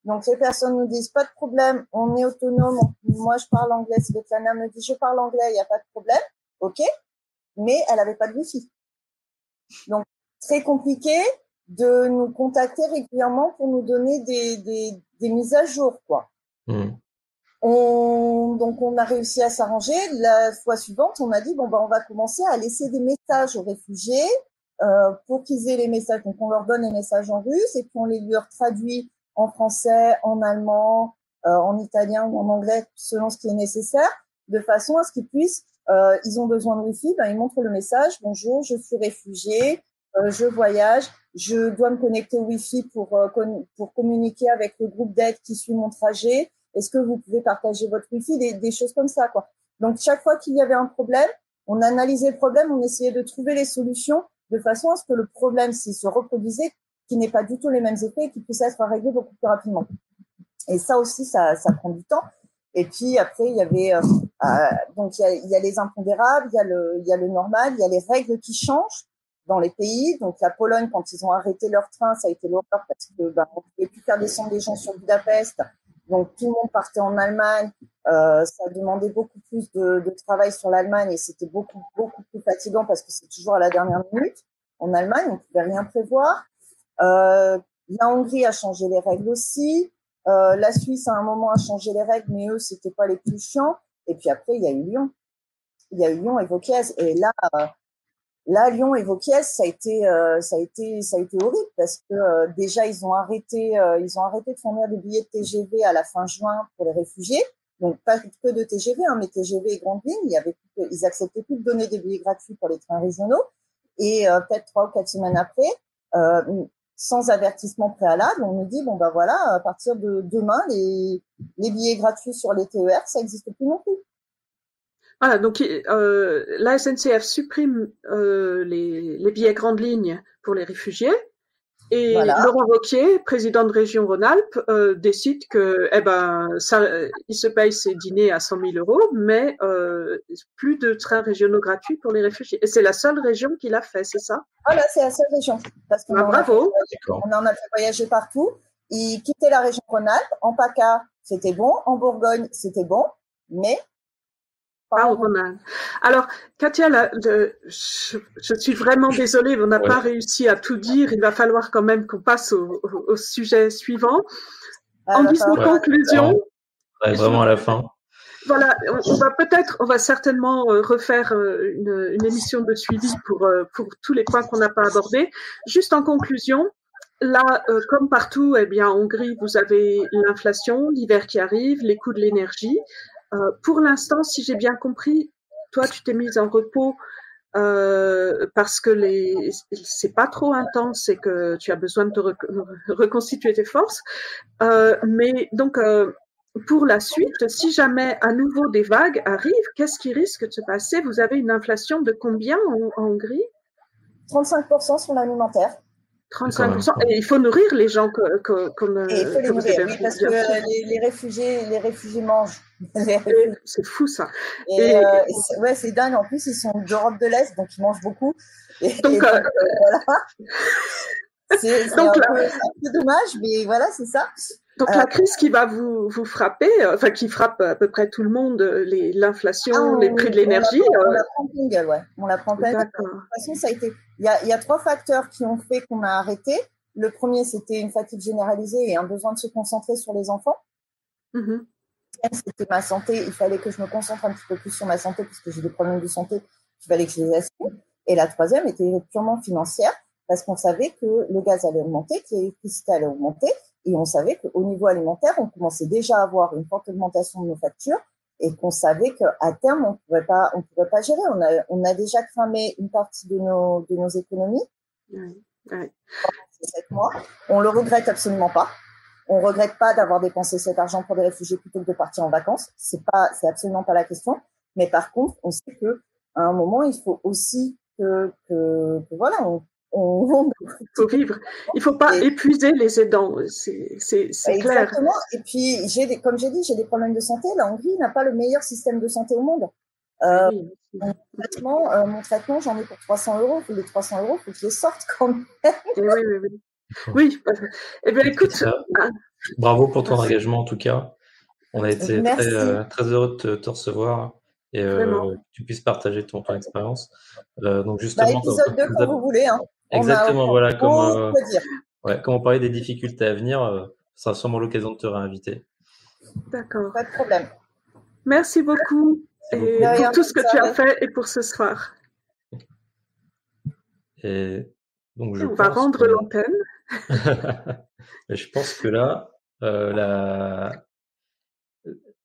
Donc les personnes nous disent pas de problème, on est autonome. Moi, je parle anglais. Svetlana me dit je parle anglais, il n'y a pas de problème, ok. Mais elle avait pas de wifi. Donc très compliqué de nous contacter régulièrement pour nous donner des, des, des mises à jour, quoi. Mmh. On, donc on a réussi à s'arranger. La fois suivante, on a dit bon ben on va commencer à laisser des messages aux réfugiés euh, pour qu'ils aient les messages. Donc on leur donne les messages en russe et puis on les leur traduit en français, en allemand, euh, en italien ou en anglais selon ce qui est nécessaire, de façon à ce qu'ils puissent. Euh, ils ont besoin de wifi, ben ils montrent le message. Bonjour, je suis réfugié, je voyage, je dois me connecter au wifi pour euh, pour communiquer avec le groupe d'aide qui suit mon trajet est-ce que vous pouvez partager votre wifi? Des, des choses comme ça, quoi. Donc, chaque fois qu'il y avait un problème, on analysait le problème, on essayait de trouver les solutions de façon à ce que le problème, s'il se reproduisait, qu'il n'ait pas du tout les mêmes effets et qu'il puisse être réglé beaucoup plus rapidement. Et ça aussi, ça, ça prend du temps. Et puis après, il y avait euh, euh donc il y, a, il y, a, les impondérables, il y a le il y a le normal, il y a les règles qui changent dans les pays. Donc la Pologne, quand ils ont arrêté leur train, ça a été l'horreur parce que ben, on pouvait plus faire descendre les gens sur Budapest. Donc tout le monde partait en Allemagne. Euh, ça demandait beaucoup plus de, de travail sur l'Allemagne et c'était beaucoup beaucoup plus fatigant parce que c'est toujours à la dernière minute. En Allemagne, on pouvait rien prévoir. Euh, la Hongrie a changé les règles aussi. Euh, la Suisse à un moment a changé les règles, mais eux c'était pas les plus chiants. Et puis après, il y a eu Lyon. Il y a eu Lyon et Vauquiez. Et là, là, Lyon et Vauquiez, ça a été, ça a été, ça a été horrible parce que déjà, ils ont arrêté, ils ont arrêté de fournir des billets de TGV à la fin juin pour les réfugiés. Donc pas que de TGV, hein, mais TGV et grandes lignes. Il y avait, ils acceptaient plus de donner des billets gratuits pour les trains régionaux. Et peut-être trois ou quatre semaines après, euh, sans avertissement préalable, on nous dit bon ben voilà, à partir de demain, les, les billets gratuits sur les TER, ça n'existe plus non plus. Voilà, donc euh, la SNCF supprime euh, les, les, billets grandes lignes pour les réfugiés et Laurent Wauquiez, président de région Rhône-Alpes, euh, décide que, eh ben, ça, il se paye ses dîners à 100 000 euros, mais euh, plus de trains régionaux gratuits pour les réfugiés. Et c'est la seule région qui l'a fait, c'est ça? Voilà, c'est la seule région. Parce ah, bravo. on en a fait voyager partout. Il quittait la région Rhône-Alpes. En PACA, c'était bon. En Bourgogne, c'était bon. Mais alors, Katia, je, suis vraiment désolée, on n'a pas réussi à tout dire. Il va falloir quand même qu'on passe au, sujet suivant. Ah, en guise de conclusion. vraiment à la fin. Voilà, on, va peut-être, on va certainement euh, refaire euh, une, émission de suivi pour, euh, pour tous les points qu'on n'a pas abordés. Juste en conclusion, là, comme partout, eh bien, en Hongrie, vous avez l'inflation, l'hiver qui arrive, les coûts de l'énergie. Euh, pour l'instant, si j'ai bien compris, toi, tu t'es mise en repos euh, parce que les c'est pas trop intense et que tu as besoin de te reconstituer tes forces. Euh, mais donc pour la suite, si jamais à nouveau des vagues arrivent, qu'est-ce qui risque de se passer? Vous avez une inflation de combien en, en Hongrie 35% sur l'alimentaire. 35%. Et il faut nourrir les gens comme. il faut les nourrir, oui, parce que les, réfugiés, les réfugiés mangent. *laughs* C'est fou ça. Et, euh, ouais, c'est dingue. En plus, ils sont d'Europe de l'Est, donc ils mangent beaucoup. donc, euh, voilà. *laughs* C'est un, peu dommage, mais voilà, c'est ça. Donc la euh, crise qui va vous, vous frapper, enfin qui frappe à peu près tout le monde, l'inflation, ah, les prix de l'énergie. On, la prend plein gueule, ouais. On la prend plein De toute façon, ça a été. Il y a, y a trois facteurs qui ont fait qu'on a arrêté. Le premier, c'était une fatigue généralisée et un besoin de se concentrer sur les enfants. Mmh c'était ma santé. Il fallait que je me concentre un petit peu plus sur ma santé puisque j'ai des problèmes de santé. Il fallait que je les assume. Et la troisième était purement financière parce qu'on savait que le gaz allait augmenter, que l'électricité allait augmenter. Et on savait qu'au niveau alimentaire, on commençait déjà à avoir une forte augmentation de nos factures et qu'on savait qu'à terme, on pourrait pas, on pourrait pas gérer. On a, on a déjà cramé une partie de nos, de nos économies. Oui, Sept mois. On le regrette absolument pas. On regrette pas d'avoir dépensé cet argent pour des réfugiés plutôt que de partir en vacances. C'est pas, c'est absolument pas la question. Mais par contre, on sait que à un moment, il faut aussi que, que, que voilà, on, on, il *laughs* faut vivre. Il faut pas épuiser les aidants. C'est, clair. Exactement. Et puis, j'ai des, comme j'ai dit, j'ai des problèmes de santé. La Hongrie n'a pas le meilleur système de santé au monde. Euh, mon traitement, euh, mon traitement, j'en ai pour 300 euros. Les 300 euros, faut que je les sorte quand même. oui, oui, oui. Oui, eh bien, écoute. Ah. Bravo pour ton engagement en tout cas. On a été très, euh, très, heureux de te, recevoir et euh, que tu puisses partager ton, ton expérience. Euh, donc justement, bah, épisode 2 quand vous voulez. Hein. Exactement, voilà. Comme, euh, ouais, comme on parlait des difficultés à venir, euh, ça sera sûrement l'occasion de te réinviter. D'accord. Pas de problème. Merci beaucoup, et pour tout ce que tu as fait et pour ce soir. Et donc je on va rendre l'antenne. *laughs* je pense que là, euh, la...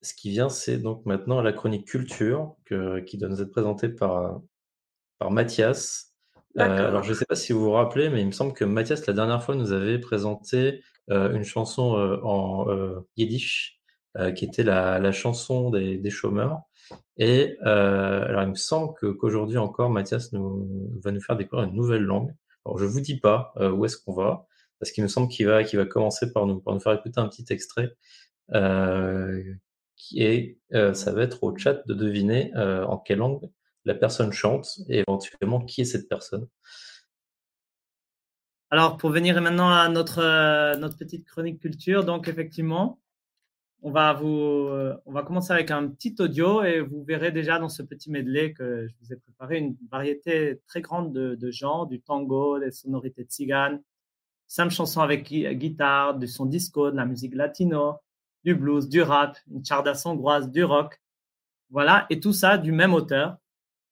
ce qui vient, c'est donc maintenant la chronique culture que, qui doit nous être présentée par, par Mathias. Euh, alors, je ne sais pas si vous vous rappelez, mais il me semble que Mathias, la dernière fois, nous avait présenté euh, une chanson euh, en yiddish, qui était la, la chanson des, des, chômeurs. Et alors, il me semble que, qu'aujourd'hui encore, Mathias nous, va nous faire découvrir une nouvelle langue. Alors, je vous dis pas où est-ce qu'on va, parce qu'il me semble qu'il va, qu'il va commencer par nous, par nous faire écouter un petit extrait. qui est, ça va être au chat de deviner en quelle langue la personne chante et éventuellement qui est cette personne. Alors, pour venir maintenant à notre, euh, notre petite chronique culture, donc effectivement, on va, vous, euh, on va commencer avec un petit audio et vous verrez déjà dans ce petit medley que je vous ai préparé une variété très grande de, de genres, du tango, des sonorités tziganes, cinq chansons avec guitare, du son disco, de la musique latino, du blues, du rap, une chardasse hongroise, du rock, Voilà, et tout ça du même auteur.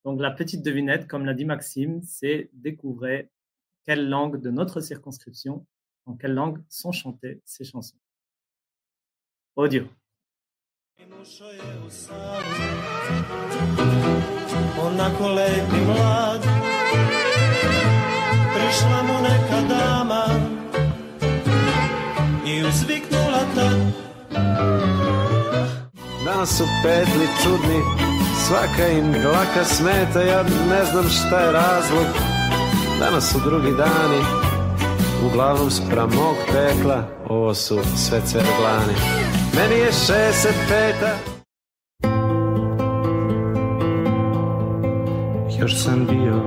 Donc la petite devinette, comme l'a dit Maxime, c'est découvrir quelle langue de notre circonscription, en quelle langue sont chantées ces chansons. Audio. Danas su petli čudni, svaka im dlaka smeta, ja ne znam šta je razlog. Danas su drugi dani, uglavnom spram mog pekla, ovo su sve cereglani. Meni je 65-a. Još sam bio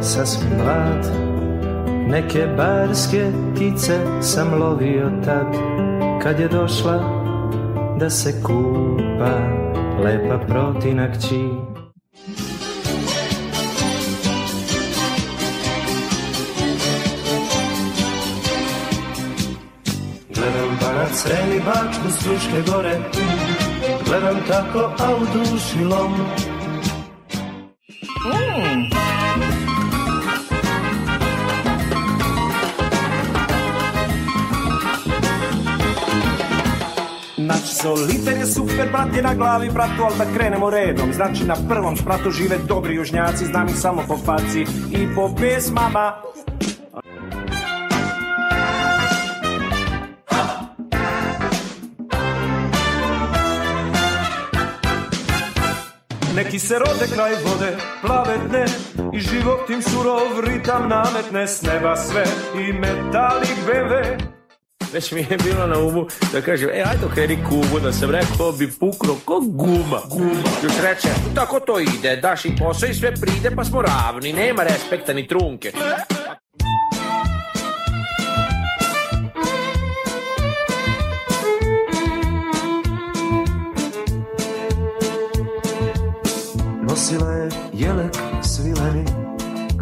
sasvim mlad, neke barske ptice sam lovio tad, kad je došla da se kupa lepa protina kći. Gledam banac, sreli bačku s Fruške gore, gledam tako, a u duši lom. Mm. Soliter je super, brat je na glavi bratu, ali da krenemo redom. Znači na prvom spratu žive dobri južnjaci, znam ih samo po faci i po pesmama. Neki se rode kraj vode, plave dne I život im surov ritam nametne s neba sve I metalik BMW već mi je bilo na umu da kažem, e, ajde okreni kubu, da sam rekao bi pukro ko guma. Guma. Još reče, tako to ide, daš i posao i sve pride pa smo ravni, nema respekta ni trunke. Nosila je jelek svileni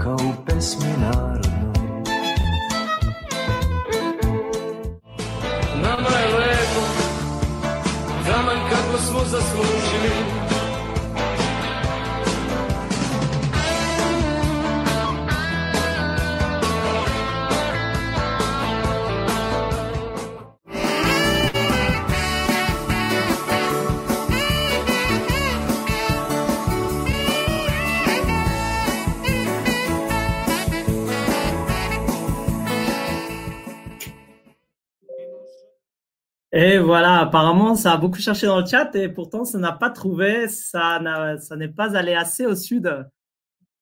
kao u pesmi narod. as musas fugem Et voilà, apparemment, ça a beaucoup cherché dans le chat et pourtant, ça n'a pas trouvé, ça n'est pas allé assez au sud.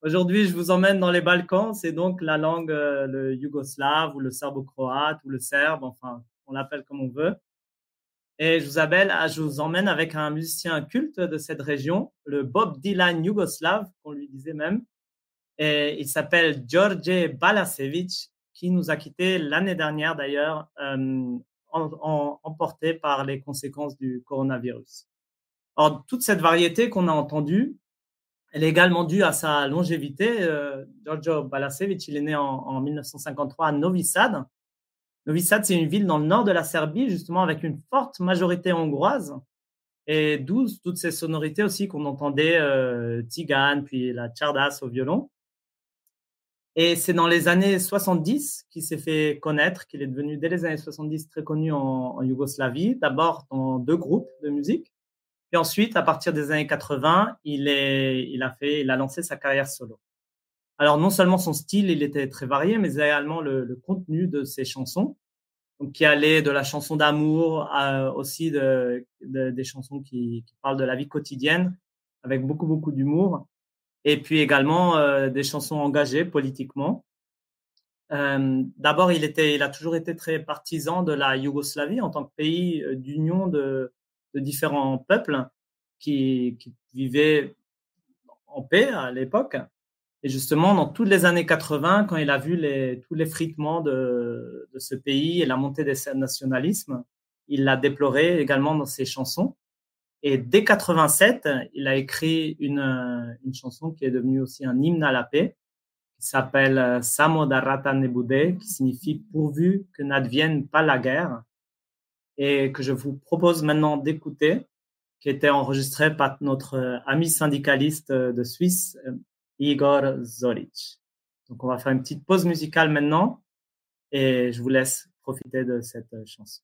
Aujourd'hui, je vous emmène dans les Balkans, c'est donc la langue, euh, le yougoslave ou le serbo-croate ou le serbe, enfin, on l'appelle comme on veut. Et je vous, appelle, je vous emmène avec un musicien culte de cette région, le Bob Dylan yougoslave, qu'on lui disait même. Et il s'appelle George Balasevic, qui nous a quittés l'année dernière d'ailleurs, euh, emportés par les conséquences du coronavirus. Or, toute cette variété qu'on a entendue, elle est également due à sa longévité. Euh, Giorgio Balasevic, il est né en, 1953 à Novi Sad. Novi Sad, c'est une ville dans le nord de la Serbie, justement avec une forte majorité hongroise, et d'où toutes ces sonorités aussi qu'on entendait, euh, puis la Tchardas au violon. Et c'est dans les années 70 qu'il s'est fait connaître, qu'il est devenu dès les années 70 très connu en, Yougoslavie, d'abord dans deux groupes de musique. Et ensuite, à partir des années 80, il, est, il, a fait, il a lancé sa carrière solo. Alors non seulement son style, il était très varié, mais également le, contenu de ses chansons, donc qui allait de la chanson d'amour à aussi de, des chansons qui, qui parlent de la vie quotidienne, avec beaucoup beaucoup d'humour et puis également euh, des chansons engagées politiquement. Euh, D'abord, il était, il a toujours été très partisan de la Yougoslavie en tant que pays euh, d'union de, de, différents peuples qui, qui, vivaient en paix à l'époque. Et justement, dans toutes les années 80, quand il a vu les, tous l'effritement de, de ce pays et la montée des nationalismes, il l'a déploré également dans ses chansons. Et dès 87, il a écrit une, une chanson qui est devenue aussi un hymne à la paix, qui s'appelle euh, Samodarata Nebude, qui signifie pourvu que n'advienne pas la guerre, et que je vous propose maintenant d'écouter. qui était enregistré par notre ami syndicaliste de Suisse, Igor Zoric. Donc, on va faire une petite pause musicale maintenant et je vous laisse profiter de cette chanson.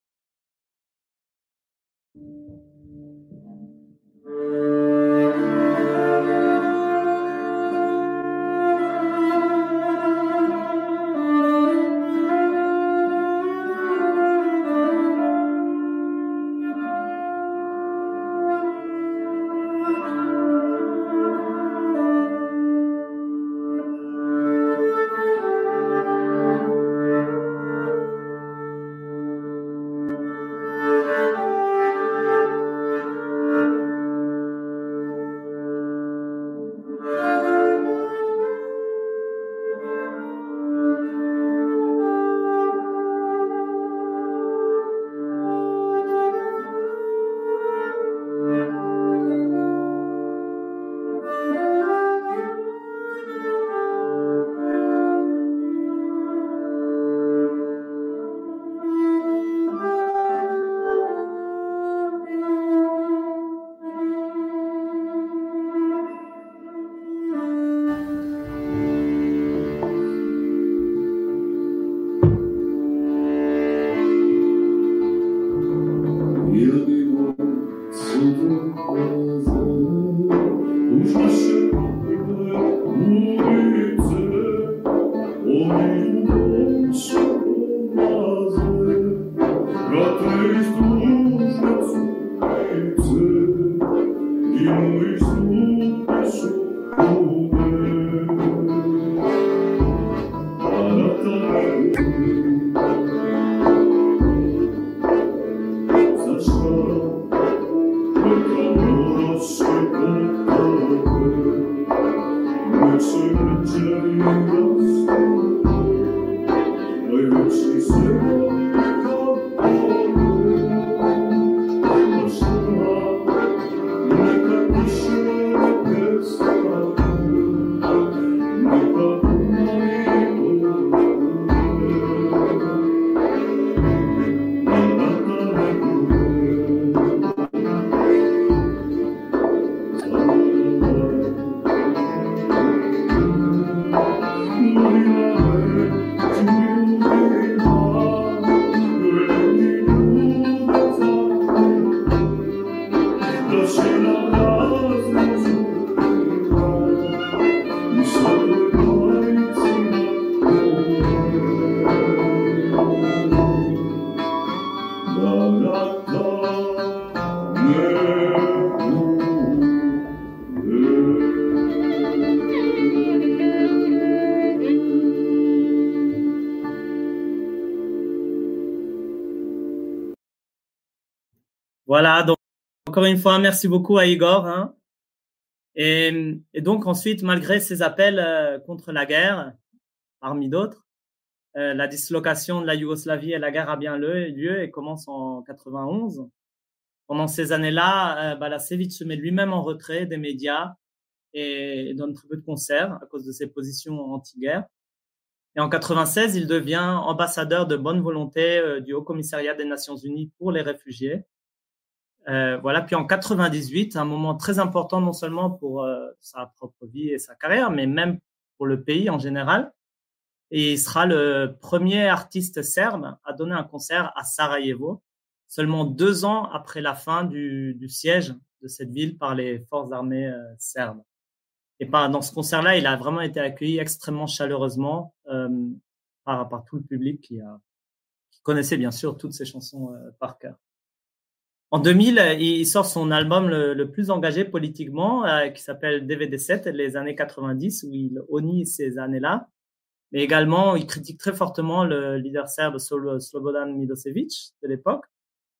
Voilà, encore une fois, merci beaucoup à Igor. Hein. Et, donc ensuite, malgré ces appels euh, contre la guerre, parmi d'autres, euh, la dislocation de la Yougoslavie et la guerre a bien lieu et commence en 91. Pendant ces années-là, euh, se met lui-même en retrait des médias et donne très peu de concerts à cause de ses positions anti-guerre. Et en 96, il devient ambassadeur de bonne volonté euh, du Haut Commissariat des Nations Unies pour les réfugiés. Euh, voilà. Puis en 98, un moment très important non seulement pour euh, sa propre vie et sa carrière, mais même pour le pays en général. Et il sera le premier artiste serbe à donner un concert à Sarajevo, seulement deux ans après la fin du, du siège de cette ville par les forces armées euh, serbes. Et par, dans ce concert-là, il a vraiment été accueilli extrêmement chaleureusement euh, par, par tout le public qui, a, qui connaissait bien sûr toutes ses chansons par cœur. En 2000, il sort son album le, plus engagé politiquement, euh, qui s'appelle DVD7, les années 90, où il honnie ces années-là. Mais également, il critique très fortement le leader serbe Slobodan Milosevic de l'époque.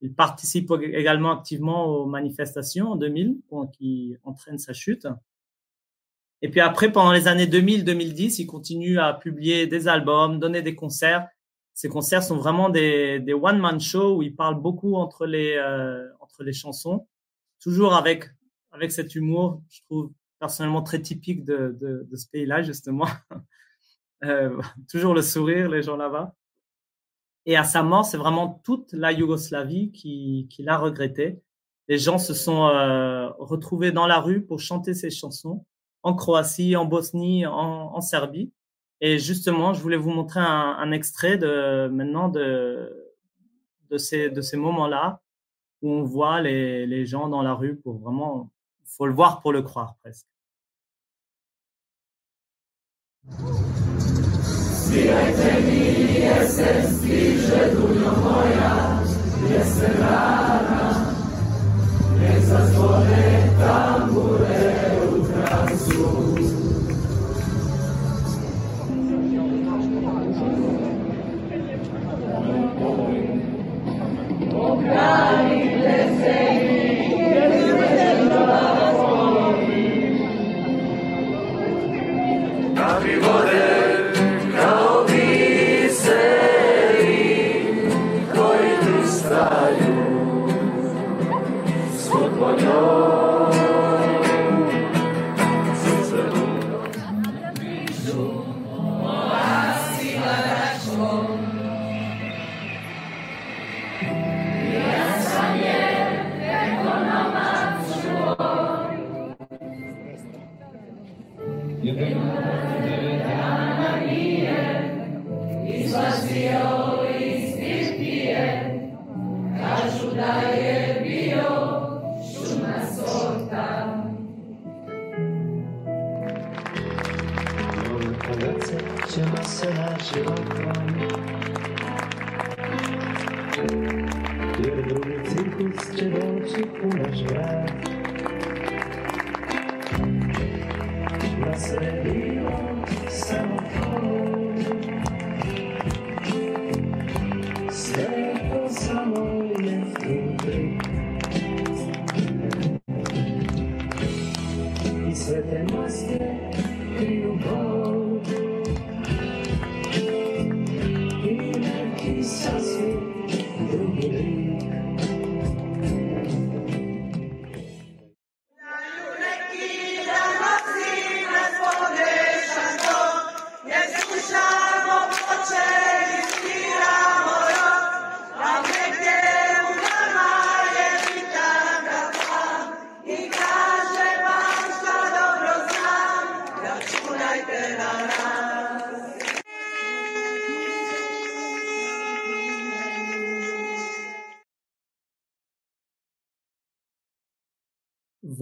Il participe également activement aux manifestations en 2000, qui entraînent sa chute. Et puis après, pendant les années 2000-2010, il continue à publier des albums, donner des concerts ces concerts sont vraiment des, des one-man shows où il parle beaucoup entre les, euh, entre les chansons, toujours avec, avec cet humour, je trouve personnellement très typique de, de, de ce pays-là, justement. *laughs* euh, toujours le sourire, les gens là-bas. Et à sa mort, c'est vraiment toute la Yougoslavie qui, qui l'a regretté. les gens se sont retrouvés dans la rue pour chanter ces chansons en Croatie, en Bosnie, en, Serbie. Et justement, je voulais vous montrer un, extrait de maintenant de, de ces, de ces moments-là où on voit les, les gens dans la rue pour vraiment, faut le voir pour le croire presque.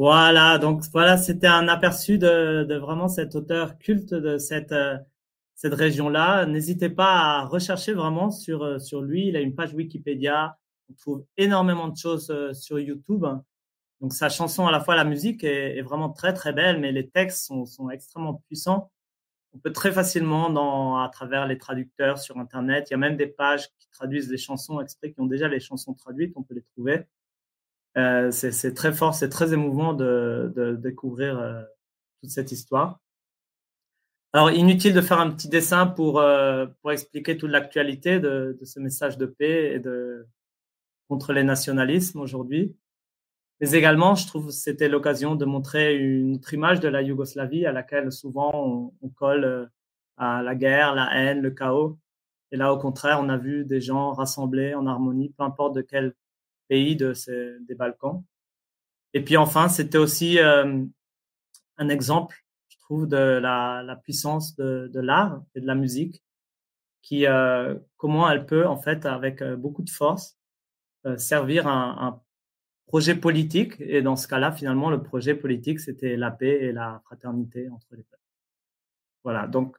Voilà, donc voilà, c'était un aperçu de, vraiment cet auteur culte de cette euh, cette région-là. N'hésitez pas à rechercher vraiment sur euh, sur lui. Il a une page Wikipédia. On trouve énormément de choses euh, sur YouTube. Donc sa chanson, à la fois la musique est, vraiment très très belle, mais les textes sont, sont extrêmement puissants. On peut très facilement, dans, à travers les traducteurs sur Internet, il y a même des pages qui traduisent les chansons exprès, qui ont déjà les chansons traduites, on peut les trouver. Euh, c'est très fort, c'est très émouvant de, de découvrir euh, toute cette histoire. Alors, inutile de faire un petit dessin pour, euh, pour expliquer toute l'actualité de, de, ce message de paix et de contre les nationalismes aujourd'hui. Mais également, je trouve que c'était l'occasion de montrer une autre image de la Yougoslavie à laquelle souvent on, on colle à la guerre, la haine, le chaos. Et là, au contraire, on a vu des gens rassemblés en harmonie, peu importe de quel pays de ces, des Balkans. Et puis enfin, c'était aussi euh, un exemple, je trouve, de la, la puissance de, de l'art et de la musique, qui euh, comment elle peut en fait, avec euh, beaucoup de force, euh, servir un, un, projet politique. Et dans ce cas-là, finalement, le projet politique, c'était la paix et la fraternité entre les peuples. Voilà. Donc,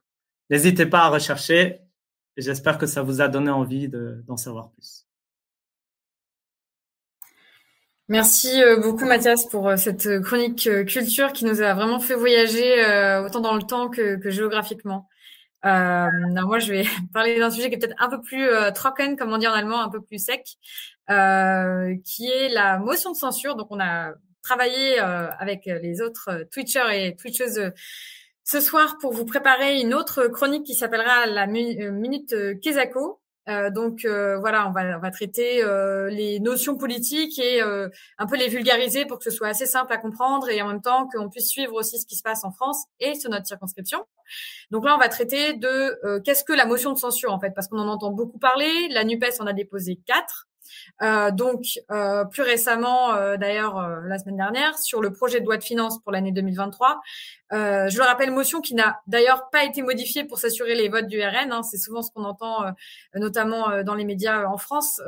n'hésitez pas à rechercher. J'espère que ça vous a donné envie d'en savoir plus. Merci euh, beaucoup Mathias pour euh, cette chronique euh, culture qui nous a vraiment fait voyager autant dans le temps que, que géographiquement. Euh, moi, je vais *laughs* parler d'un sujet qui est peut-être un peu plus euh, trocken, comme on dit en allemand, un peu plus sec, euh, qui est la motion de censure. Donc, on a travaillé avec les autres Twitchers et Twitcheuses ce soir pour vous préparer une autre chronique qui s'appellera la Minute Kezako. Euh, donc euh, voilà, on va, traiter euh, les notions politiques et un peu les vulgariser pour que ce soit assez simple à comprendre et en même temps qu'on puisse suivre aussi ce qui se passe en France et sur notre circonscription. Donc là, on va traiter de qu'est-ce que la motion de censure en fait, parce qu'on en entend beaucoup parler. La Nupes en a déposé quatre. Donc, plus récemment, d'ailleurs, la semaine dernière, sur le projet de loi de finances pour l'année 2023. je le rappelle, motion qui n'a d'ailleurs pas été modifiée pour s'assurer les votes du RN. Hein. C'est souvent ce qu'on entend, notamment dans les médias en France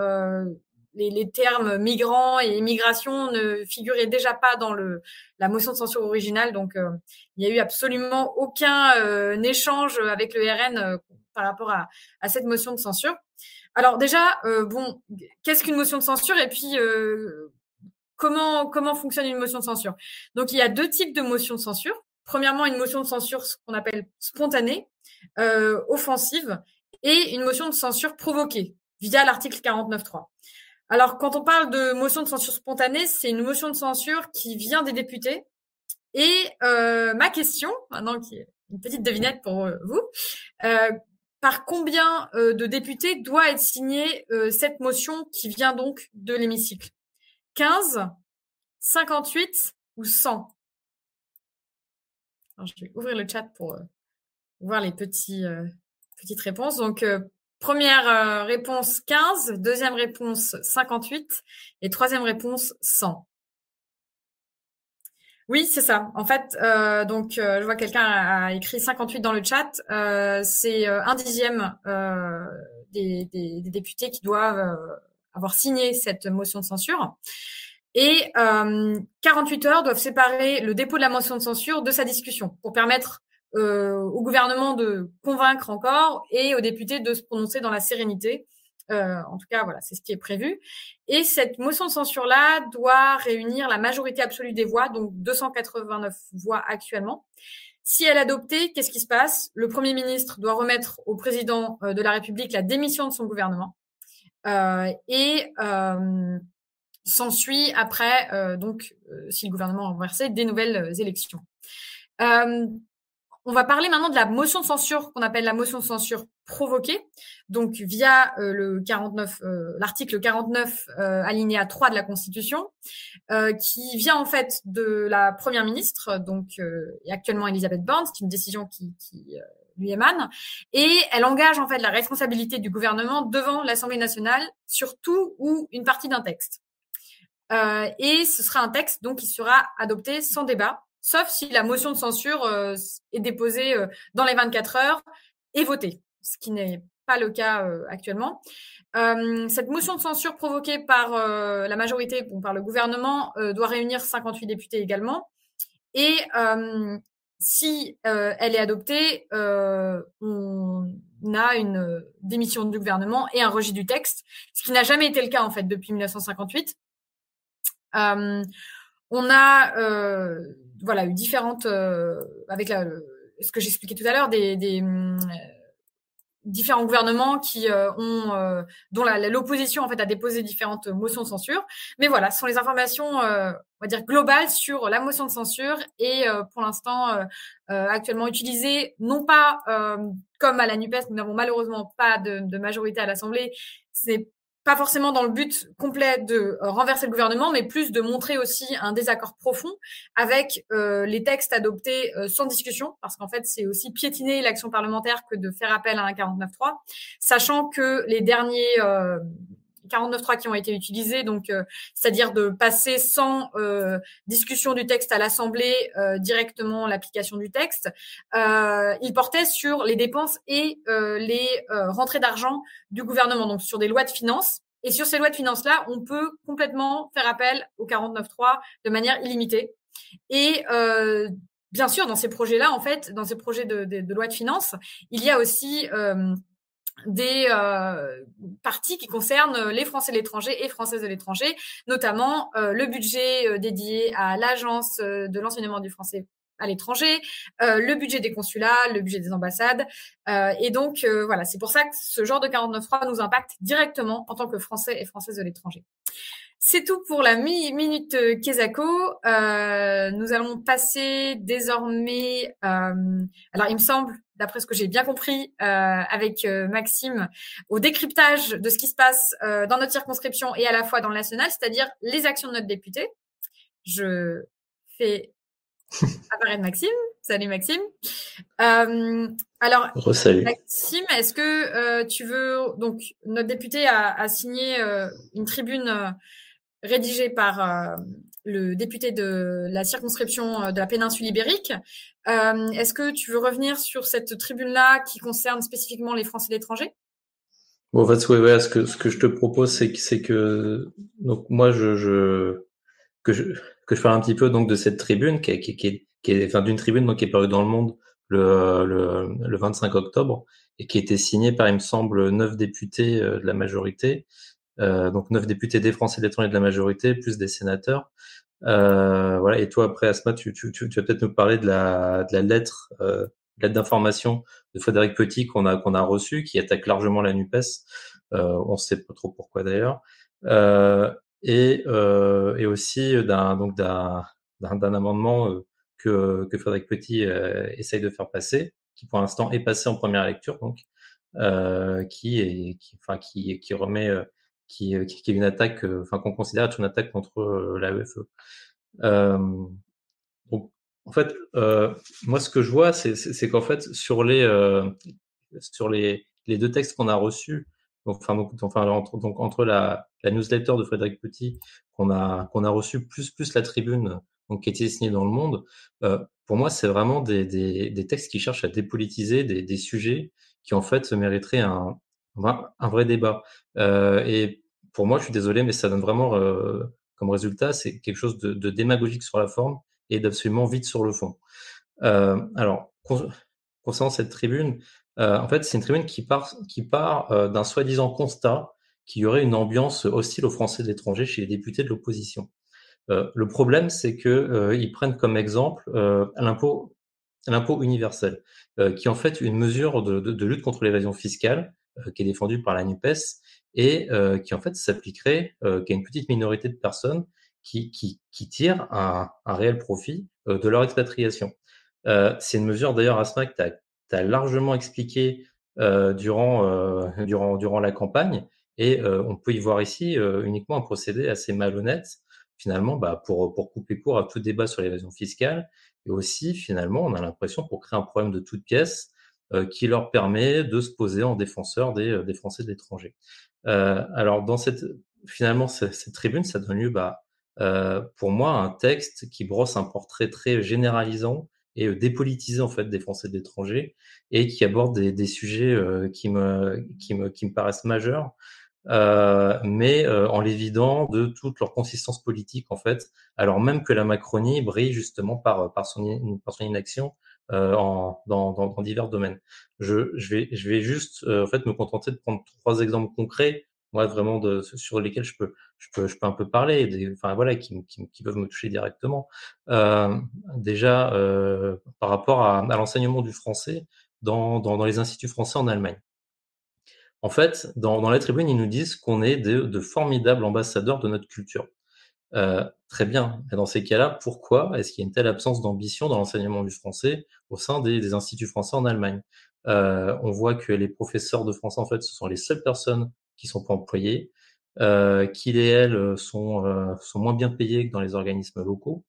les, termes migrants et immigration ne figuraient déjà pas dans le, la motion de censure originale. Donc, euh, il n'y a eu absolument aucun euh, échange avec le RN euh, par rapport à, cette motion de censure. Alors déjà, bon, qu'est-ce qu'une motion de censure et puis comment comment fonctionne une motion de censure? Donc, il y a deux types de motions de censure. Premièrement, une motion de censure ce qu'on appelle spontanée, offensive, et une motion de censure provoquée via l'article 49.3. Alors, quand on parle de motion de censure spontanée, c'est une motion de censure qui vient des députés. Et euh, ma question, maintenant qui est une petite devinette pour euh, vous, euh, par combien de députés doit être signée cette motion qui vient donc de l'hémicycle? 15, 58 ou 100 Alors, Je vais ouvrir le chat pour voir les petits, petites réponses. Donc, Première euh, réponse 15, deuxième réponse 58 et troisième réponse 100. Oui, c'est ça. En fait, euh, donc euh, je vois quelqu'un a, écrit 58 dans le chat. c'est un dixième des, des, députés qui doivent avoir signé cette motion de censure. Et 48 heures doivent séparer le dépôt de la motion de censure de sa discussion pour permettre euh, au gouvernement de convaincre encore et aux députés de se prononcer dans la sérénité. Euh, en tout cas, voilà, c'est ce qui est prévu. Et cette motion de censure-là doit réunir la majorité absolue des voix, donc 289 voix actuellement. Si elle est adoptée, qu'est-ce qui se passe? Le Premier ministre doit remettre au président euh, de la République la démission de son gouvernement. Euh, et euh, s'ensuit après, donc, si le gouvernement est renversé, des nouvelles élections. Euh, on va parler maintenant de la motion de censure qu'on appelle la motion de censure provoquée, donc via euh, le 49, euh, l'article 49 euh, alinéa 3 de la Constitution, qui vient en fait de la première ministre, donc actuellement Elisabeth Borne, c'est une décision qui, lui émane, et elle engage en fait la responsabilité du gouvernement devant l'Assemblée nationale sur tout ou une partie d'un texte. et ce sera un texte donc qui sera adopté sans débat sauf si la motion de censure euh, est déposée euh, dans les 24 heures et votée, ce qui n'est pas le cas euh, actuellement. cette motion de censure provoquée par la majorité, bon, par le gouvernement, doit réunir 58 députés également. Et si elle est adoptée, on a une démission du gouvernement et un rejet du texte, ce qui n'a jamais été le cas en fait depuis 1958. on a voilà, eu différentes, euh, avec ce que j'expliquais tout à l'heure, des, euh, différents gouvernements qui euh, ont, dont l'opposition en fait a déposé différentes motions de censure. Mais voilà, ce sont les informations, on va dire globales sur la motion de censure et pour l'instant actuellement utilisées non pas comme à la Nupes, nous n'avons malheureusement pas de, de majorité à l'Assemblée. C'est pas forcément dans le but complet de euh, renverser le gouvernement, mais plus de montrer aussi un désaccord profond avec euh, les textes adoptés euh, sans discussion, parce qu'en fait, c'est aussi piétiner l'action parlementaire que de faire appel à un 49.3, sachant que les derniers 49.3 qui ont été utilisés, donc c'est-à-dire de passer sans discussion du texte à l'Assemblée directement l'application du texte, il portait sur les dépenses et les rentrées d'argent du gouvernement, donc sur des lois de finances. Et sur ces lois de finances-là, on peut complètement faire appel au 49.3 de manière illimitée. Et euh, bien sûr, dans ces projets-là, en fait, dans ces projets de, de, de loi de finances, il y a aussi euh, des euh, parties qui concernent les Français de l'étranger et Françaises de l'étranger, notamment euh, le budget euh, dédié à l'agence de l'enseignement du français à l'étranger, euh, le budget des consulats, le budget des ambassades. Euh, et donc, euh, voilà, c'est pour ça que ce genre de 49.3 nous impacte directement en tant que Français et Françaises de l'étranger. C'est tout pour la minute Kesako. nous allons passer désormais, alors il me semble, d'après ce que j'ai bien compris avec Maxime, au décryptage de ce qui se passe dans notre circonscription et à la fois dans le national, c'est-à-dire les actions de notre député. Je fais *laughs* apparaître Maxime, Salut Maxime. Euh, alors, Maxime, est-ce que tu veux donc notre député a, signé une tribune rédigée par le député de la circonscription de la péninsule ibérique. Est-ce que tu veux revenir sur cette tribune-là qui concerne spécifiquement les Français d'étranger Bon, en fait, ce que je te propose, c'est que que donc moi je, que je que je parle un petit peu donc de cette tribune qui qui, qui, est enfin d'une tribune donc qui est parue dans le Monde le, le, le 25 octobre et qui a été signée par il me semble neuf députés euh, de la majorité euh, donc neuf députés des Français d'étranger de la majorité plus des sénateurs euh, voilà et toi après Asma tu tu tu, tu vas peut-être nous parler de la de la lettre euh, lettre d'information de Frédéric Petit qu'on a qu'on a reçu, qui attaque largement la Nupes. Euh, on sait pas trop pourquoi d'ailleurs. Euh, et, euh, et aussi d'un donc d'un d'un amendement euh, que que Frédéric Petit essaye de faire passer, qui pour l'instant est passé en première lecture, donc qui est qui enfin qui qui remet qui, qui, est une attaque, enfin qu'on considère être une attaque contre l'AEFE. Euh, donc en fait, euh, moi, ce que je vois, c'est qu'en fait, sur les euh, sur les, les deux textes qu'on a reçus, donc, enfin, donc, enfin entre, donc, entre la, la newsletter de Frédéric Petit qu'on a qu'on a reçu plus plus la tribune donc qui été signée dans le Monde, euh, pour moi, c'est vraiment des, des, des, textes qui cherchent à dépolitiser des, des sujets qui en fait mériteraient un un vrai débat. Euh, et pour moi, je suis désolé, mais ça donne vraiment euh, comme résultat, c'est quelque chose de, démagogique sur la forme et d'absolument vite sur le fond. Euh, alors, concernant cette tribune, euh, en fait, c'est une tribune qui part, qui part euh, d'un soi-disant constat qu'il y aurait une ambiance hostile aux Français de l'étranger chez les députés de l'opposition. Euh, le problème, c'est que euh, ils prennent comme exemple euh, l'impôt, l'impôt universel, qui est en fait une mesure de lutte contre l'évasion fiscale qui est défendue par la Nupes et qui en fait s'appliquerait qu'à une petite minorité de personnes qui, qui, qui tirent un, réel profit euh, de leur expatriation. Euh, c'est une mesure d'ailleurs, Asma, que tu as, largement expliqué euh, durant, euh, durant, durant la campagne, et euh, on peut y voir ici uniquement un procédé assez malhonnête, finalement, bah, pour, pour couper court à tout débat sur l'évasion fiscale, et aussi, finalement, on a l'impression pour créer un problème de toute pièce qui leur permet de se poser en défenseur des, des Français de l'étranger. alors, dans cette, finalement, cette, tribune, ça donne lieu bah, euh, pour moi un texte qui brosse un portrait très généralisant et euh, dépolitisé en fait des Français de l'étranger et qui aborde des, des sujets euh, qui, me, qui, me, qui me paraissent majeurs, euh, mais euh, en l'évident de toute leur consistance politique en fait, alors même que la Macronie brille justement par, par, son, par son inaction euh, en, dans, dans, dans, divers domaines. Je, je, vais, je vais juste en fait me contenter de prendre trois exemples concrets moi vraiment de, sur lesquels je peux, je peux, je peux un peu parler, des, enfin voilà, qui, qui, qui, peuvent me toucher directement. Euh, déjà euh, par rapport à, à l'enseignement du français dans, dans, dans, les instituts français en Allemagne. En fait, dans, dans la tribune, ils nous disent qu'on est de, de, formidables ambassadeurs de notre culture. Euh, très bien. Mais dans ces cas-là, pourquoi est-ce qu'il y a une telle absence d'ambition dans l'enseignement du français au sein des, instituts français en Allemagne? Euh, On voit que les professeurs de français, en fait, ce sont les seules personnes qui sont pas employés, euh, qu'ils et elles euh, sont, euh, sont moins bien payés que dans les organismes locaux,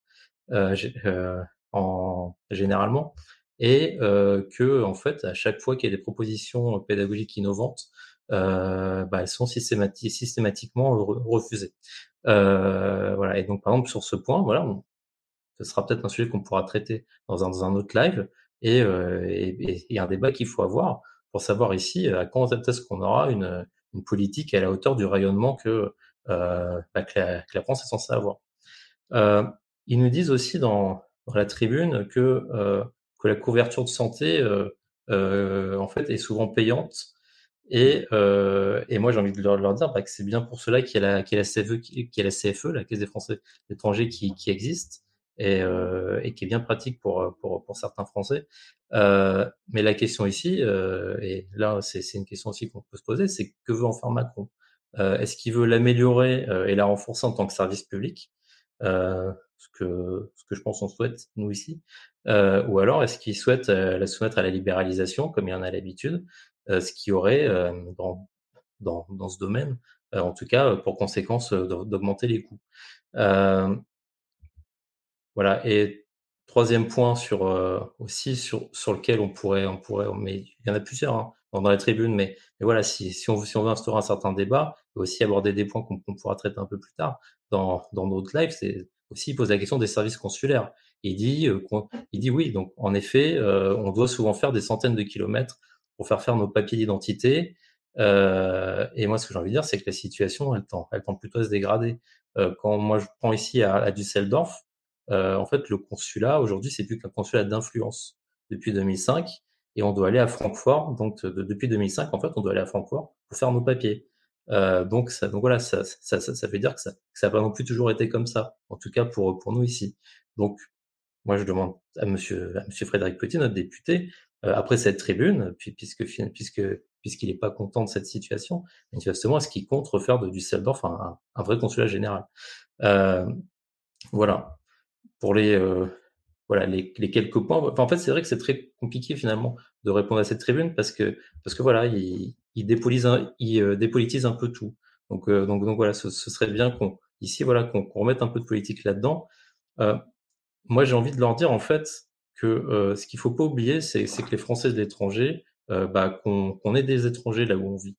euh, en, généralement, et que en fait, à chaque fois qu'il y a des propositions pédagogiques innovantes, bah, elles sont systémati systématiquement refusées. Voilà. Et donc, par exemple, sur ce point, voilà, on, ce sera peut-être un sujet qu'on pourra traiter dans un, dans un autre live, et il y a un débat qu'il faut avoir pour savoir ici à quand est-ce qu'on aura une, une politique à la hauteur du rayonnement que, euh, bah, que, la, que, la, France est censée avoir. Euh, ils nous disent aussi dans, dans la tribune que, euh, que la couverture de santé euh, euh, en fait est souvent payante et, euh, et moi j'ai envie de leur, dire bah, que c'est bien pour cela qu'il y, a la, qu'il y a la CFE, qu'il y a la CFE, la Caisse des Français étrangers qui, qui existe et, euh, et, qui est bien pratique pour, pour, pour certains Français. Euh, mais la question ici, euh, et là c'est une question aussi qu'on peut se poser, c'est que veut en faire Macron? Euh, Est-ce qu'il veut l'améliorer euh, et la renforcer en tant que service public? Euh, ce, que, ce que je pense on souhaite, nous ici. Ou alors est-ce qu'il souhaite la soumettre à la libéralisation, comme il en a l'habitude, ce qui aurait, dans, dans, ce domaine, en tout cas, pour conséquence d'augmenter les coûts. Voilà. Et troisième point sur aussi sur, lequel on pourrait, on pourrait, mais il y en a plusieurs hein, dans, les tribunes, mais, voilà, si, on, si on veut instaurer un certain débat, et aussi aborder des points qu'on pourra traiter un peu plus tard dans, notre live, c'est aussi poser la question des services consulaires. Il il dit oui, donc en effet, on doit souvent faire des centaines de kilomètres pour faire faire nos papiers d'identité. Euh, et moi, ce que j'ai envie de dire, c'est que la situation, elle tend, elle tend plutôt à se dégrader. Euh, quand moi je prends ici à, à Düsseldorf, euh, en fait, le consulat aujourd'hui, c'est plus qu'un consulat d'influence depuis 2005, et on doit aller à Francfort. Donc, depuis 2005, en fait, on doit aller à Francfort pour faire nos papiers. Euh, donc, ça, donc voilà, ça, ça, ça, ça veut dire que ça, ça n'a pas non plus toujours été comme ça. En tout cas pour pour nous ici. Donc, moi, je demande à Monsieur, à Monsieur Frédéric Petit, notre député, après cette tribune, puis, puisque puisque puisqu'il n'est pas content de cette situation, manifestement, est-ce qu'il compte refaire de Düsseldorf un, un vrai consulat général? Euh, Voilà. Pour les euh, voilà les, les, quelques points. En fait, c'est vrai que c'est très compliqué finalement de répondre à cette tribune parce que parce que voilà, il, il dépolitise un, il euh, dépolitise un peu tout. Donc euh, donc donc voilà, ce, ce serait bien qu'on ici voilà qu'on remette un peu de politique là-dedans. Euh, moi, j'ai envie de leur dire en fait que euh, ce qu'il faut pas oublier, c'est que les Français de l'étranger, euh, bah, qu'on ait des étrangers là où on vit.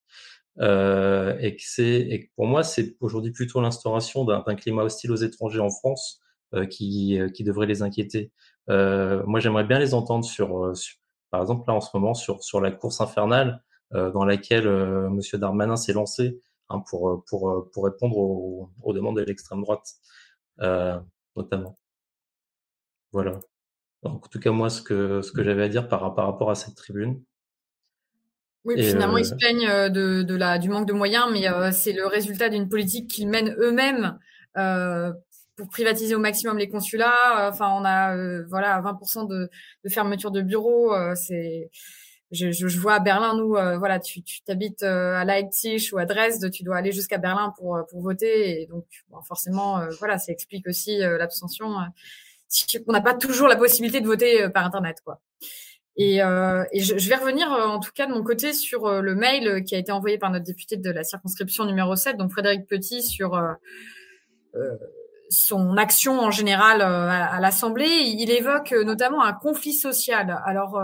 Euh, et que c'est pour moi c'est aujourd'hui plutôt l'instauration d'un climat hostile aux étrangers en France qui devrait les inquiéter. Moi j'aimerais bien les entendre sur, par exemple là en ce moment sur la course infernale dans laquelle Monsieur Darmanin s'est lancé hein, pour répondre aux demandes de l'extrême droite notamment. Voilà. Donc, en tout cas, moi, ce que, ce que j'avais à dire par, par rapport à cette tribune. Oui, puis finalement, euh... ils se plaignent euh, de, de la, du manque de moyens, mais euh, c'est le résultat d'une politique qu'ils mènent eux-mêmes euh, pour privatiser au maximum les consulats. Enfin, on a euh, voilà 20% de, de fermeture de bureaux. c'est je, je, vois à Berlin, nous, voilà, tu t'habites à Leipzig ou à Dresde, tu dois aller jusqu'à Berlin pour, pour voter. Et donc, bon, forcément, voilà, ça explique aussi l'abstention on n'a pas toujours la possibilité de voter euh, par Internet. quoi. Et, euh, je, vais revenir euh, en tout cas de mon côté sur euh, le mail qui a été envoyé par notre député de la circonscription numéro 7, donc Frédéric Petit, sur son action en général à, à l'Assemblée. Il évoque notamment un conflit social. Alors,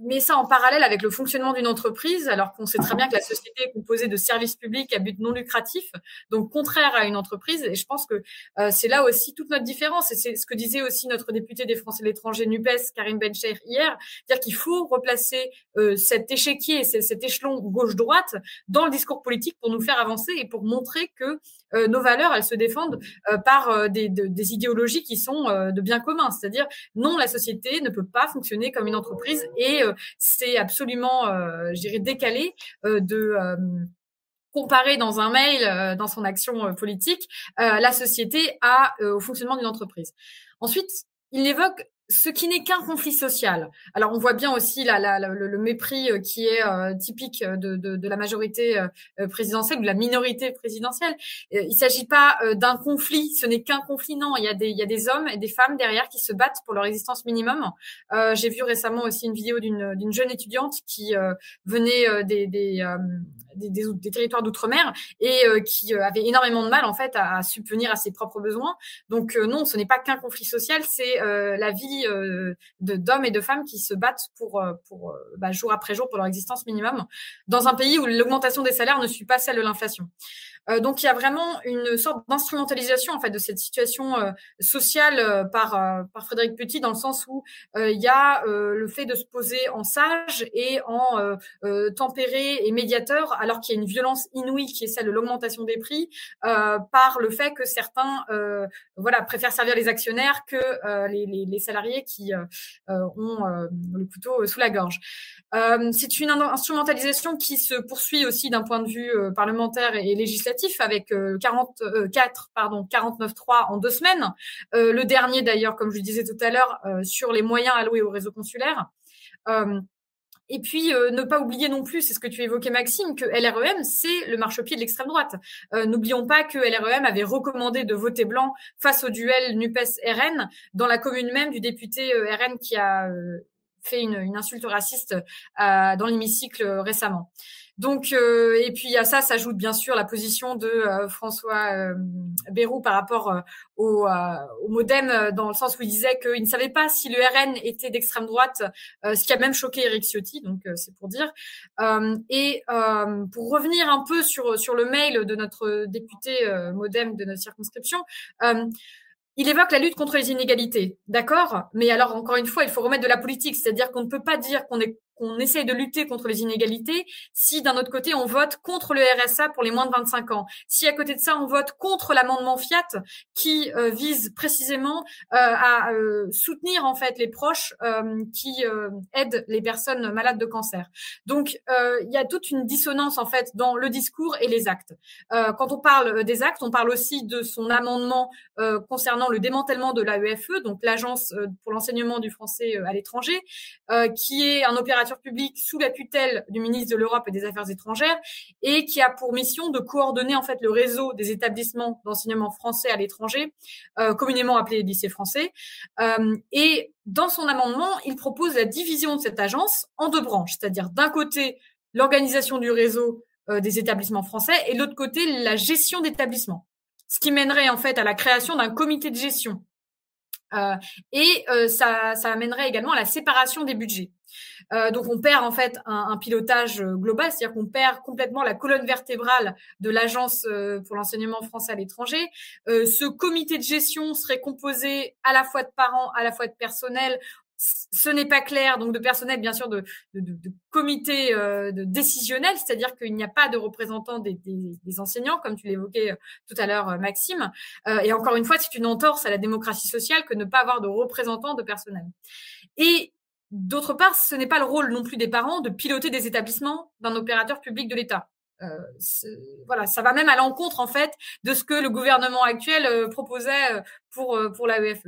met ça en parallèle avec le fonctionnement d'une entreprise, alors qu'on sait très bien que la société est composée de services publics à but non lucratif, donc contraire à une entreprise. Et je pense que euh, c'est là aussi toute notre différence. Et c'est ce que disait aussi notre député des Français de l'étranger NUPES, Karim Bencher, hier, c'est-à-dire qu'il faut replacer euh, cet échiquier, cet échelon gauche-droite dans le discours politique pour nous faire avancer et pour montrer que euh, nos valeurs, elles se défendent euh, par euh, des, de, des, idéologies qui sont de bien commun. C'est-à-dire, non, la société ne peut pas fonctionner comme une entreprise et c'est absolument, je décalé de comparer dans un mail, dans son action politique, la société à, au fonctionnement d'une entreprise. Ensuite, il évoque ce qui n'est qu'un conflit social. Alors on voit bien aussi la, la, le, mépris euh, qui est euh, typique de, de, de, la majorité euh, présidentielle de la minorité présidentielle. il ne s'agit pas d'un conflit, ce n'est qu'un conflit, non. Il y, a des, il y a des hommes et des femmes derrière qui se battent pour leur existence minimum. J'ai vu récemment aussi une vidéo d'une jeune étudiante qui venait des, des des, territoires d'outre-mer et euh, qui euh, avait énormément de mal en fait à, à subvenir à ses propres besoins. Donc euh, non, ce n'est pas qu'un conflit social, c'est la vie d'hommes et de femmes qui se battent pour, pour bah, jour après jour pour leur existence minimum dans un pays où l'augmentation des salaires ne suit pas celle de l'inflation. Euh, donc il y a vraiment une sorte d'instrumentalisation en fait de cette situation euh, sociale euh, par par Frédéric Petit dans le sens où il y a le fait de se poser en sage et en tempéré et médiateur alors qu'il y a une violence inouïe qui est celle de l'augmentation des prix par le fait que certains voilà préfèrent servir les actionnaires que les, les, les, salariés qui ont le couteau sous la gorge. C'est une instrumentalisation qui se poursuit aussi d'un point de vue parlementaire et législatif avec 44 euh, euh, pardon 49.3 en deux semaines. Euh, le dernier d'ailleurs, comme je le disais tout à l'heure, sur les moyens alloués au réseau consulaire. Et puis, ne pas oublier non plus, c'est ce que tu évoquais, Maxime, que LREM, c'est le marchepied de l'extrême droite. N'oublions pas que LREM avait recommandé de voter blanc face au duel NUPES-RN dans la commune même du député RN qui a fait une, une insulte raciste dans l'hémicycle récemment. Donc, euh, et puis à ça s'ajoute bien sûr la position de euh, François euh, Bayrou par rapport au, au, MoDem, dans le sens où il disait qu'il ne savait pas si le RN était d'extrême droite, ce qui a même choqué Eric Ciotti, donc c'est pour dire. et pour revenir un peu sur, sur le mail de notre député MoDem de notre circonscription, il évoque la lutte contre les inégalités, d'accord? Mais alors, encore une fois, il faut remettre de la politique, c'est-à-dire qu'on ne peut pas dire qu'on est qu'on essaye de lutter contre les inégalités si d'un autre côté on vote contre le RSA pour les moins de 25 ans, si à côté de ça on vote contre l'amendement Fiat qui euh, vise précisément euh, à euh, soutenir en fait les proches qui aident les personnes malades de cancer. Donc il y a toute une dissonance en fait dans le discours et les actes. quand on parle des actes, on parle aussi de son amendement concernant le démantèlement de l'AEFE, donc l'agence pour l'enseignement du français à l'étranger, qui est un opérateur public sous la tutelle du ministre de l'Europe et des Affaires étrangères et qui a pour mission de coordonner en fait le réseau des établissements d'enseignement français à l'étranger, euh, communément appelés lycées français. Euh, et dans son amendement, il propose la division de cette agence en deux branches, c'est-à-dire d'un côté l'organisation du réseau euh, des établissements français et de l'autre côté la gestion d'établissements, ce qui mènerait en fait à la création d'un comité de gestion. Et ça, ça amènerait également à la séparation des budgets. Euh, donc on perd en fait un, pilotage euh, global, c'est-à-dire qu'on perd complètement la colonne vertébrale de l'agence euh, pour l'enseignement français à l'étranger. ce comité de gestion serait composé à la fois de parents, à la fois de personnel. Ce n'est pas clair, donc de personnel, bien sûr, de, de, de, comité de décisionnel, c'est-à-dire qu'il n'y a pas de représentants des, des, enseignants, comme tu l'évoquais tout à l'heure, Maxime. et encore une fois, c'est une entorse à la démocratie sociale que ne pas avoir de représentants de personnel. Et D'autre part, ce n'est pas le rôle non plus des parents de piloter des établissements d'un opérateur public de l'État. Euh, voilà, ça va même à l'encontre en fait de ce que le gouvernement actuel euh, proposait euh, pour pour l'AEFE.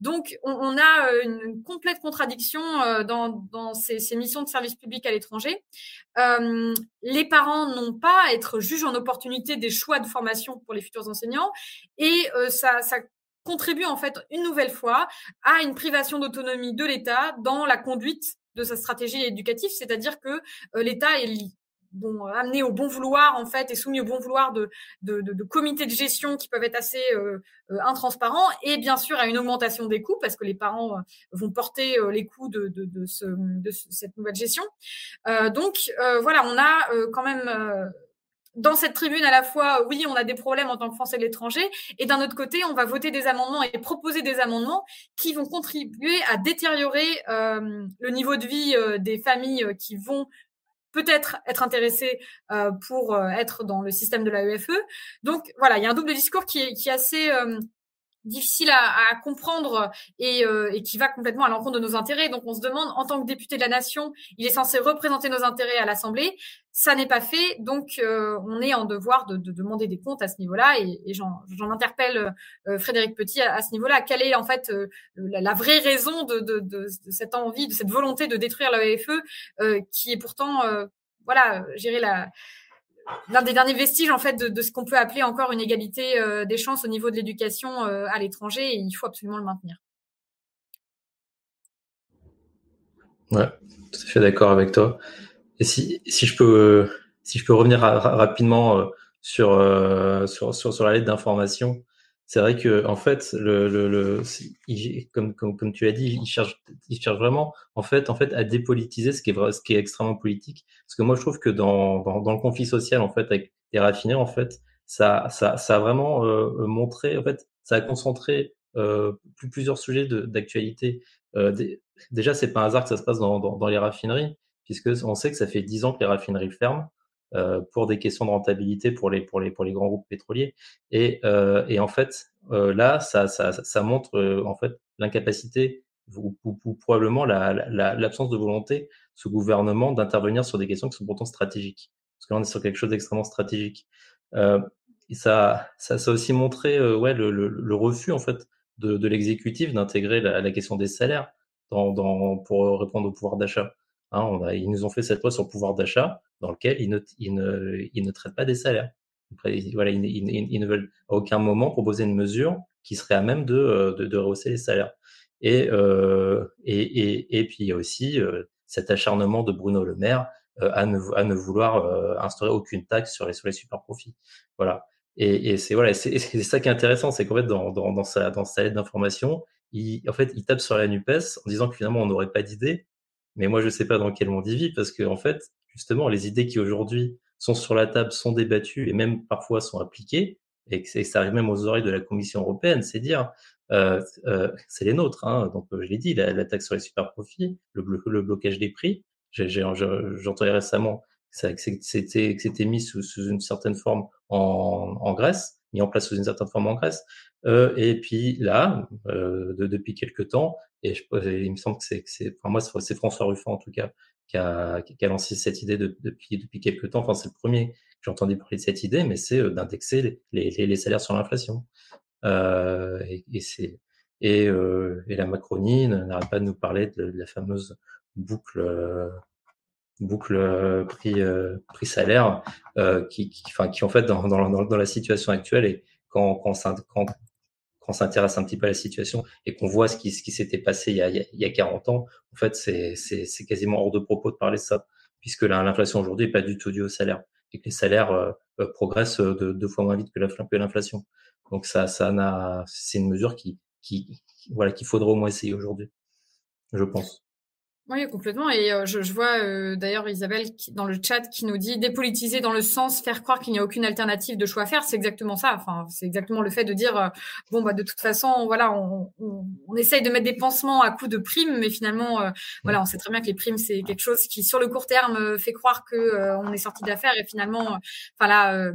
Donc, on, on a une complète contradiction dans, dans ces, ces, missions de service public à l'étranger. les parents n'ont pas à être juges en opportunité des choix de formation pour les futurs enseignants, et ça, ça contribue en fait une nouvelle fois à une privation d'autonomie de l'État dans la conduite de sa stratégie éducative, c'est-à-dire que euh, l'État est bon, amené au bon vouloir en fait et soumis au bon vouloir de, de, de, de comités de gestion qui peuvent être assez euh, euh, intransparents et bien sûr à une augmentation des coûts parce que les parents vont porter les coûts de, de, ce, de cette nouvelle gestion. donc voilà, on a quand même dans cette tribune, à la fois, oui, on a des problèmes en tant que Français de l'étranger, et d'un autre côté, on va voter des amendements et proposer des amendements qui vont contribuer à détériorer euh, le niveau de vie euh, des familles euh, qui vont peut-être être intéressées pour être dans le système de l'AEFE. Donc voilà, il y a un double discours qui est, qui est assez difficile à, comprendre et, euh, et, qui va complètement à l'encontre de nos intérêts. Donc on se demande, en tant que député de la nation, il est censé représenter nos intérêts à l'Assemblée. Ça n'est pas fait, donc euh, on est en devoir de, de, demander des comptes à ce niveau-là. Et, j'en interpelle euh, Frédéric Petit à, ce niveau-là. Quelle est en fait la, vraie raison de, de, cette envie, de cette volonté de détruire l'AEFE, qui est pourtant, voilà, gérer la l'un des derniers vestiges en fait de, ce qu'on peut appeler encore une égalité euh, des chances au niveau de l'éducation euh, à l'étranger et il faut absolument le maintenir. Ouais, tout à fait d'accord avec toi. Et si, si je peux si je peux revenir rapidement euh, sur, sur, sur, sur la lettre d'information, c'est vrai que en fait, le, le, le comme, comme, comme tu as dit, il cherche, il cherche vraiment en fait, en fait, à dépolitiser ce qui est vrai, ce qui est extrêmement politique. Parce que moi, je trouve que dans, dans, dans le conflit social, en fait, avec les raffinés, en fait, ça, ça, ça a vraiment euh, montré, en fait, ça a concentré euh, plusieurs sujets d'actualité. Euh, déjà, c'est pas un hasard que ça se passe dans, dans, dans les raffineries, puisque on sait que ça fait dix ans que les raffineries ferment. Euh, pour des questions de rentabilité pour les pour les pour les grands groupes pétroliers. Et euh, et en fait euh, là ça ça ça montre en fait l'incapacité ou, ou, probablement l'absence la, la, de volonté ce gouvernement d'intervenir sur des questions qui sont pourtant stratégiques. Parce que là on est sur quelque chose d'extrêmement stratégique. Et ça, ça, ça a aussi montré ouais, le, le, le, refus en fait de, de l'exécutif d'intégrer la, la, question des salaires dans, dans, pour répondre au pouvoir d'achat. Hein, ils nous ont fait cette loi sur le pouvoir d'achat dans lequel ils ne, traitent pas des salaires. voilà, ils, ne veulent à aucun moment proposer une mesure qui serait à même de, euh, de, rehausser les salaires. Et, euh, et, puis il y a aussi euh, cet acharnement de Bruno Le Maire à, ne, vouloir instaurer aucune taxe sur les, sur super profits. Voilà. Et, c'est voilà, ça qui est intéressant, c'est qu'en fait dans, dans sa lettre d'information, il en fait il tape sur la Nupes en disant que finalement on n'aurait pas d'idée. Mais moi je sais pas dans quel monde il vit parce que en fait justement les idées qui aujourd'hui sont sur la table sont débattues et même parfois sont appliquées et que ça arrive même aux oreilles de la Commission européenne, c'est dire euh, euh, c'est les nôtres. Hein. Donc je l'ai dit, la, taxe sur les super profits, le, blo le blocage des prix. J'entendais récemment que c'était mis sous, une certaine forme en, Grèce, mis en place sous une certaine forme en Grèce. Euh, et puis là, euh, de, depuis quelques temps, et, il me semble que c'est, enfin moi c'est François Ruffin en tout cas qui a, lancé cette idée de, depuis depuis quelques temps. Enfin c'est le premier que j'ai entendu parler de cette idée, mais c'est euh, d'indexer les, salaires sur l'inflation. Et, c'est et, la Macronie n'arrête pas de nous parler de, la fameuse boucle boucle euh, prix euh, prix salaire euh, qui, qui, enfin, qui en fait dans, dans, dans, la situation actuelle et quand quand, quand, quand on s'intéresse un petit peu à la situation et qu'on voit ce qui, ce qui s'était passé il y, a, il y a 40 ans, en fait, c'est, quasiment hors de propos de parler de ça, puisque l'inflation aujourd'hui n'est pas du tout due au salaire et que les salaires progressent de deux fois moins vite que l'inflation. Donc ça, ça c'est une mesure qui, qui, voilà, qu'il faudrait au moins essayer aujourd'hui, je pense. Oui, complètement. Et euh, je, je, vois euh, d'ailleurs Isabelle qui, dans le chat qui nous dit dépolitiser dans le sens faire croire qu'il n'y a aucune alternative de choix à faire. C'est exactement ça. Enfin, c'est exactement le fait de dire euh, bon bah de toute façon voilà on, on, on, essaye de mettre des pansements à coup de primes, mais finalement voilà on sait très bien que les primes c'est quelque chose qui sur le court terme fait croire que on est sorti d'affaires et finalement enfin là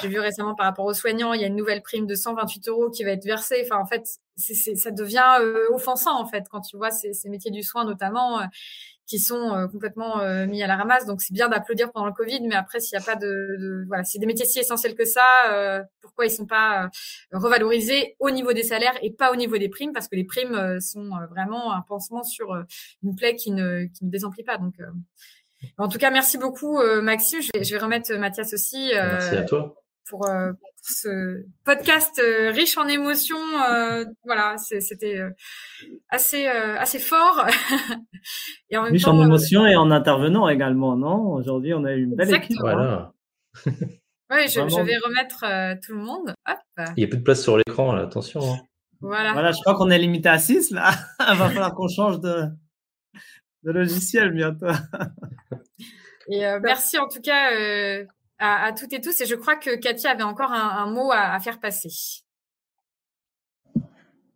j'ai vu récemment par rapport aux soignants, il y a une nouvelle prime de 128 euros qui va être versée. Enfin, en fait, c'est, ça devient euh, offensant en fait quand tu vois ces, ces métiers du soin notamment euh, qui sont euh, complètement euh, mis à la ramasse. Donc c'est bien d'applaudir pendant le Covid, mais après s'il n'y a pas de, de voilà, c'est des métiers si essentiels que ça, euh, pourquoi ils sont pas revalorisés au niveau des salaires et pas au niveau des primes? Parce que les primes sont vraiment un pansement sur une plaie qui ne qui ne désemplit pas. Donc en tout cas, merci beaucoup Maxime. Je vais, je vais remettre Mathias aussi. merci à toi pour, euh, pour ce podcast euh, riche en émotions. Euh, voilà, c'était assez euh, assez fort. *laughs* et en même riche temps, en émotions et en intervenant également, non? Aujourd'hui, on a eu une belle exactement. équipe. Voilà. *laughs* oui, je, je, vais remettre tout le monde. Hop. Il n'y a plus de place sur l'écran, là, attention. Hein. Voilà. Voilà, je crois qu'on est limité à 6 là. *laughs* Il va falloir qu'on change de, de logiciel bientôt. et merci en tout cas à, toutes et tous. Et je crois que Cathy avait encore un, mot à, faire passer.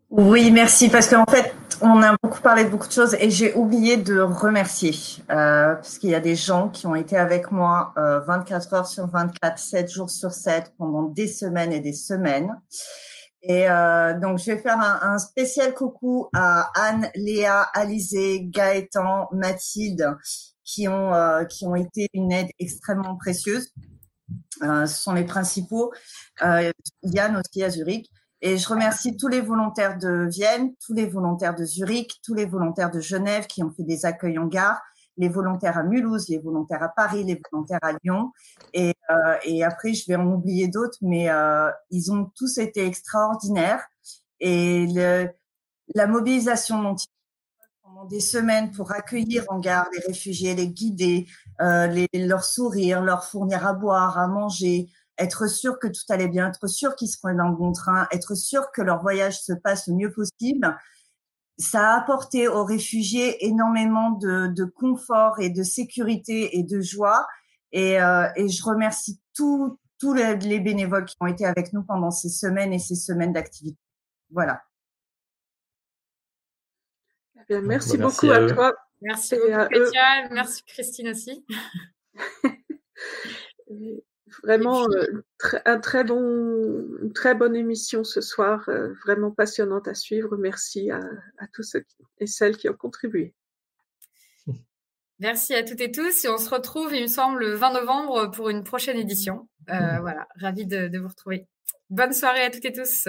Oui, merci, parce qu'en fait, on a beaucoup parlé de beaucoup de choses et j'ai oublié de remercier, euh, parce qu'il y a des gens qui ont été avec moi euh, 24 heures sur 24, 7 jours sur 7, pendant des semaines et des semaines. Et euh, donc, je vais faire un, un, spécial coucou à Anne, Léa, Alizé, Gaëtan, Mathilde, qui ont, euh, qui ont été une aide extrêmement précieuse. Euh, ce sont les principaux. Euh, Yann aussi à Zurich. Et je remercie tous les volontaires de Vienne, tous les volontaires de Zurich, tous les volontaires de Genève qui ont fait des accueils en gare, les volontaires à Mulhouse, les volontaires à Paris, les volontaires à Lyon. Et, euh, après, je vais en oublier d'autres, mais ils ont tous été extraordinaires. Et la mobilisation dont ils des semaines pour accueillir en gare les réfugiés, les guider, euh, leur sourire, leur fournir à boire, à manger, être sûr que tout allait bien, être sûr qu'ils seront dans le bon train, être sûr que leur voyage se passe le mieux possible. Ça a apporté aux réfugiés énormément de, confort et de sécurité et de joie. Et, euh, et je remercie tous les bénévoles qui ont été avec nous pendant ces semaines et ces semaines d'activité. Voilà. Bien, merci, bah, merci beaucoup à, à toi. Merci beaucoup, Katia. Merci, Christine aussi. *laughs* vraiment euh, un très bon, une très bonne émission ce soir, euh, vraiment passionnante à suivre. Merci à, à, tous ceux et celles qui ont contribué. *laughs* Merci à toutes et tous et on se retrouve, il me semble, le 20 novembre pour une prochaine édition. Euh, voilà, ravi de, de vous retrouver. Bonne soirée à toutes et tous.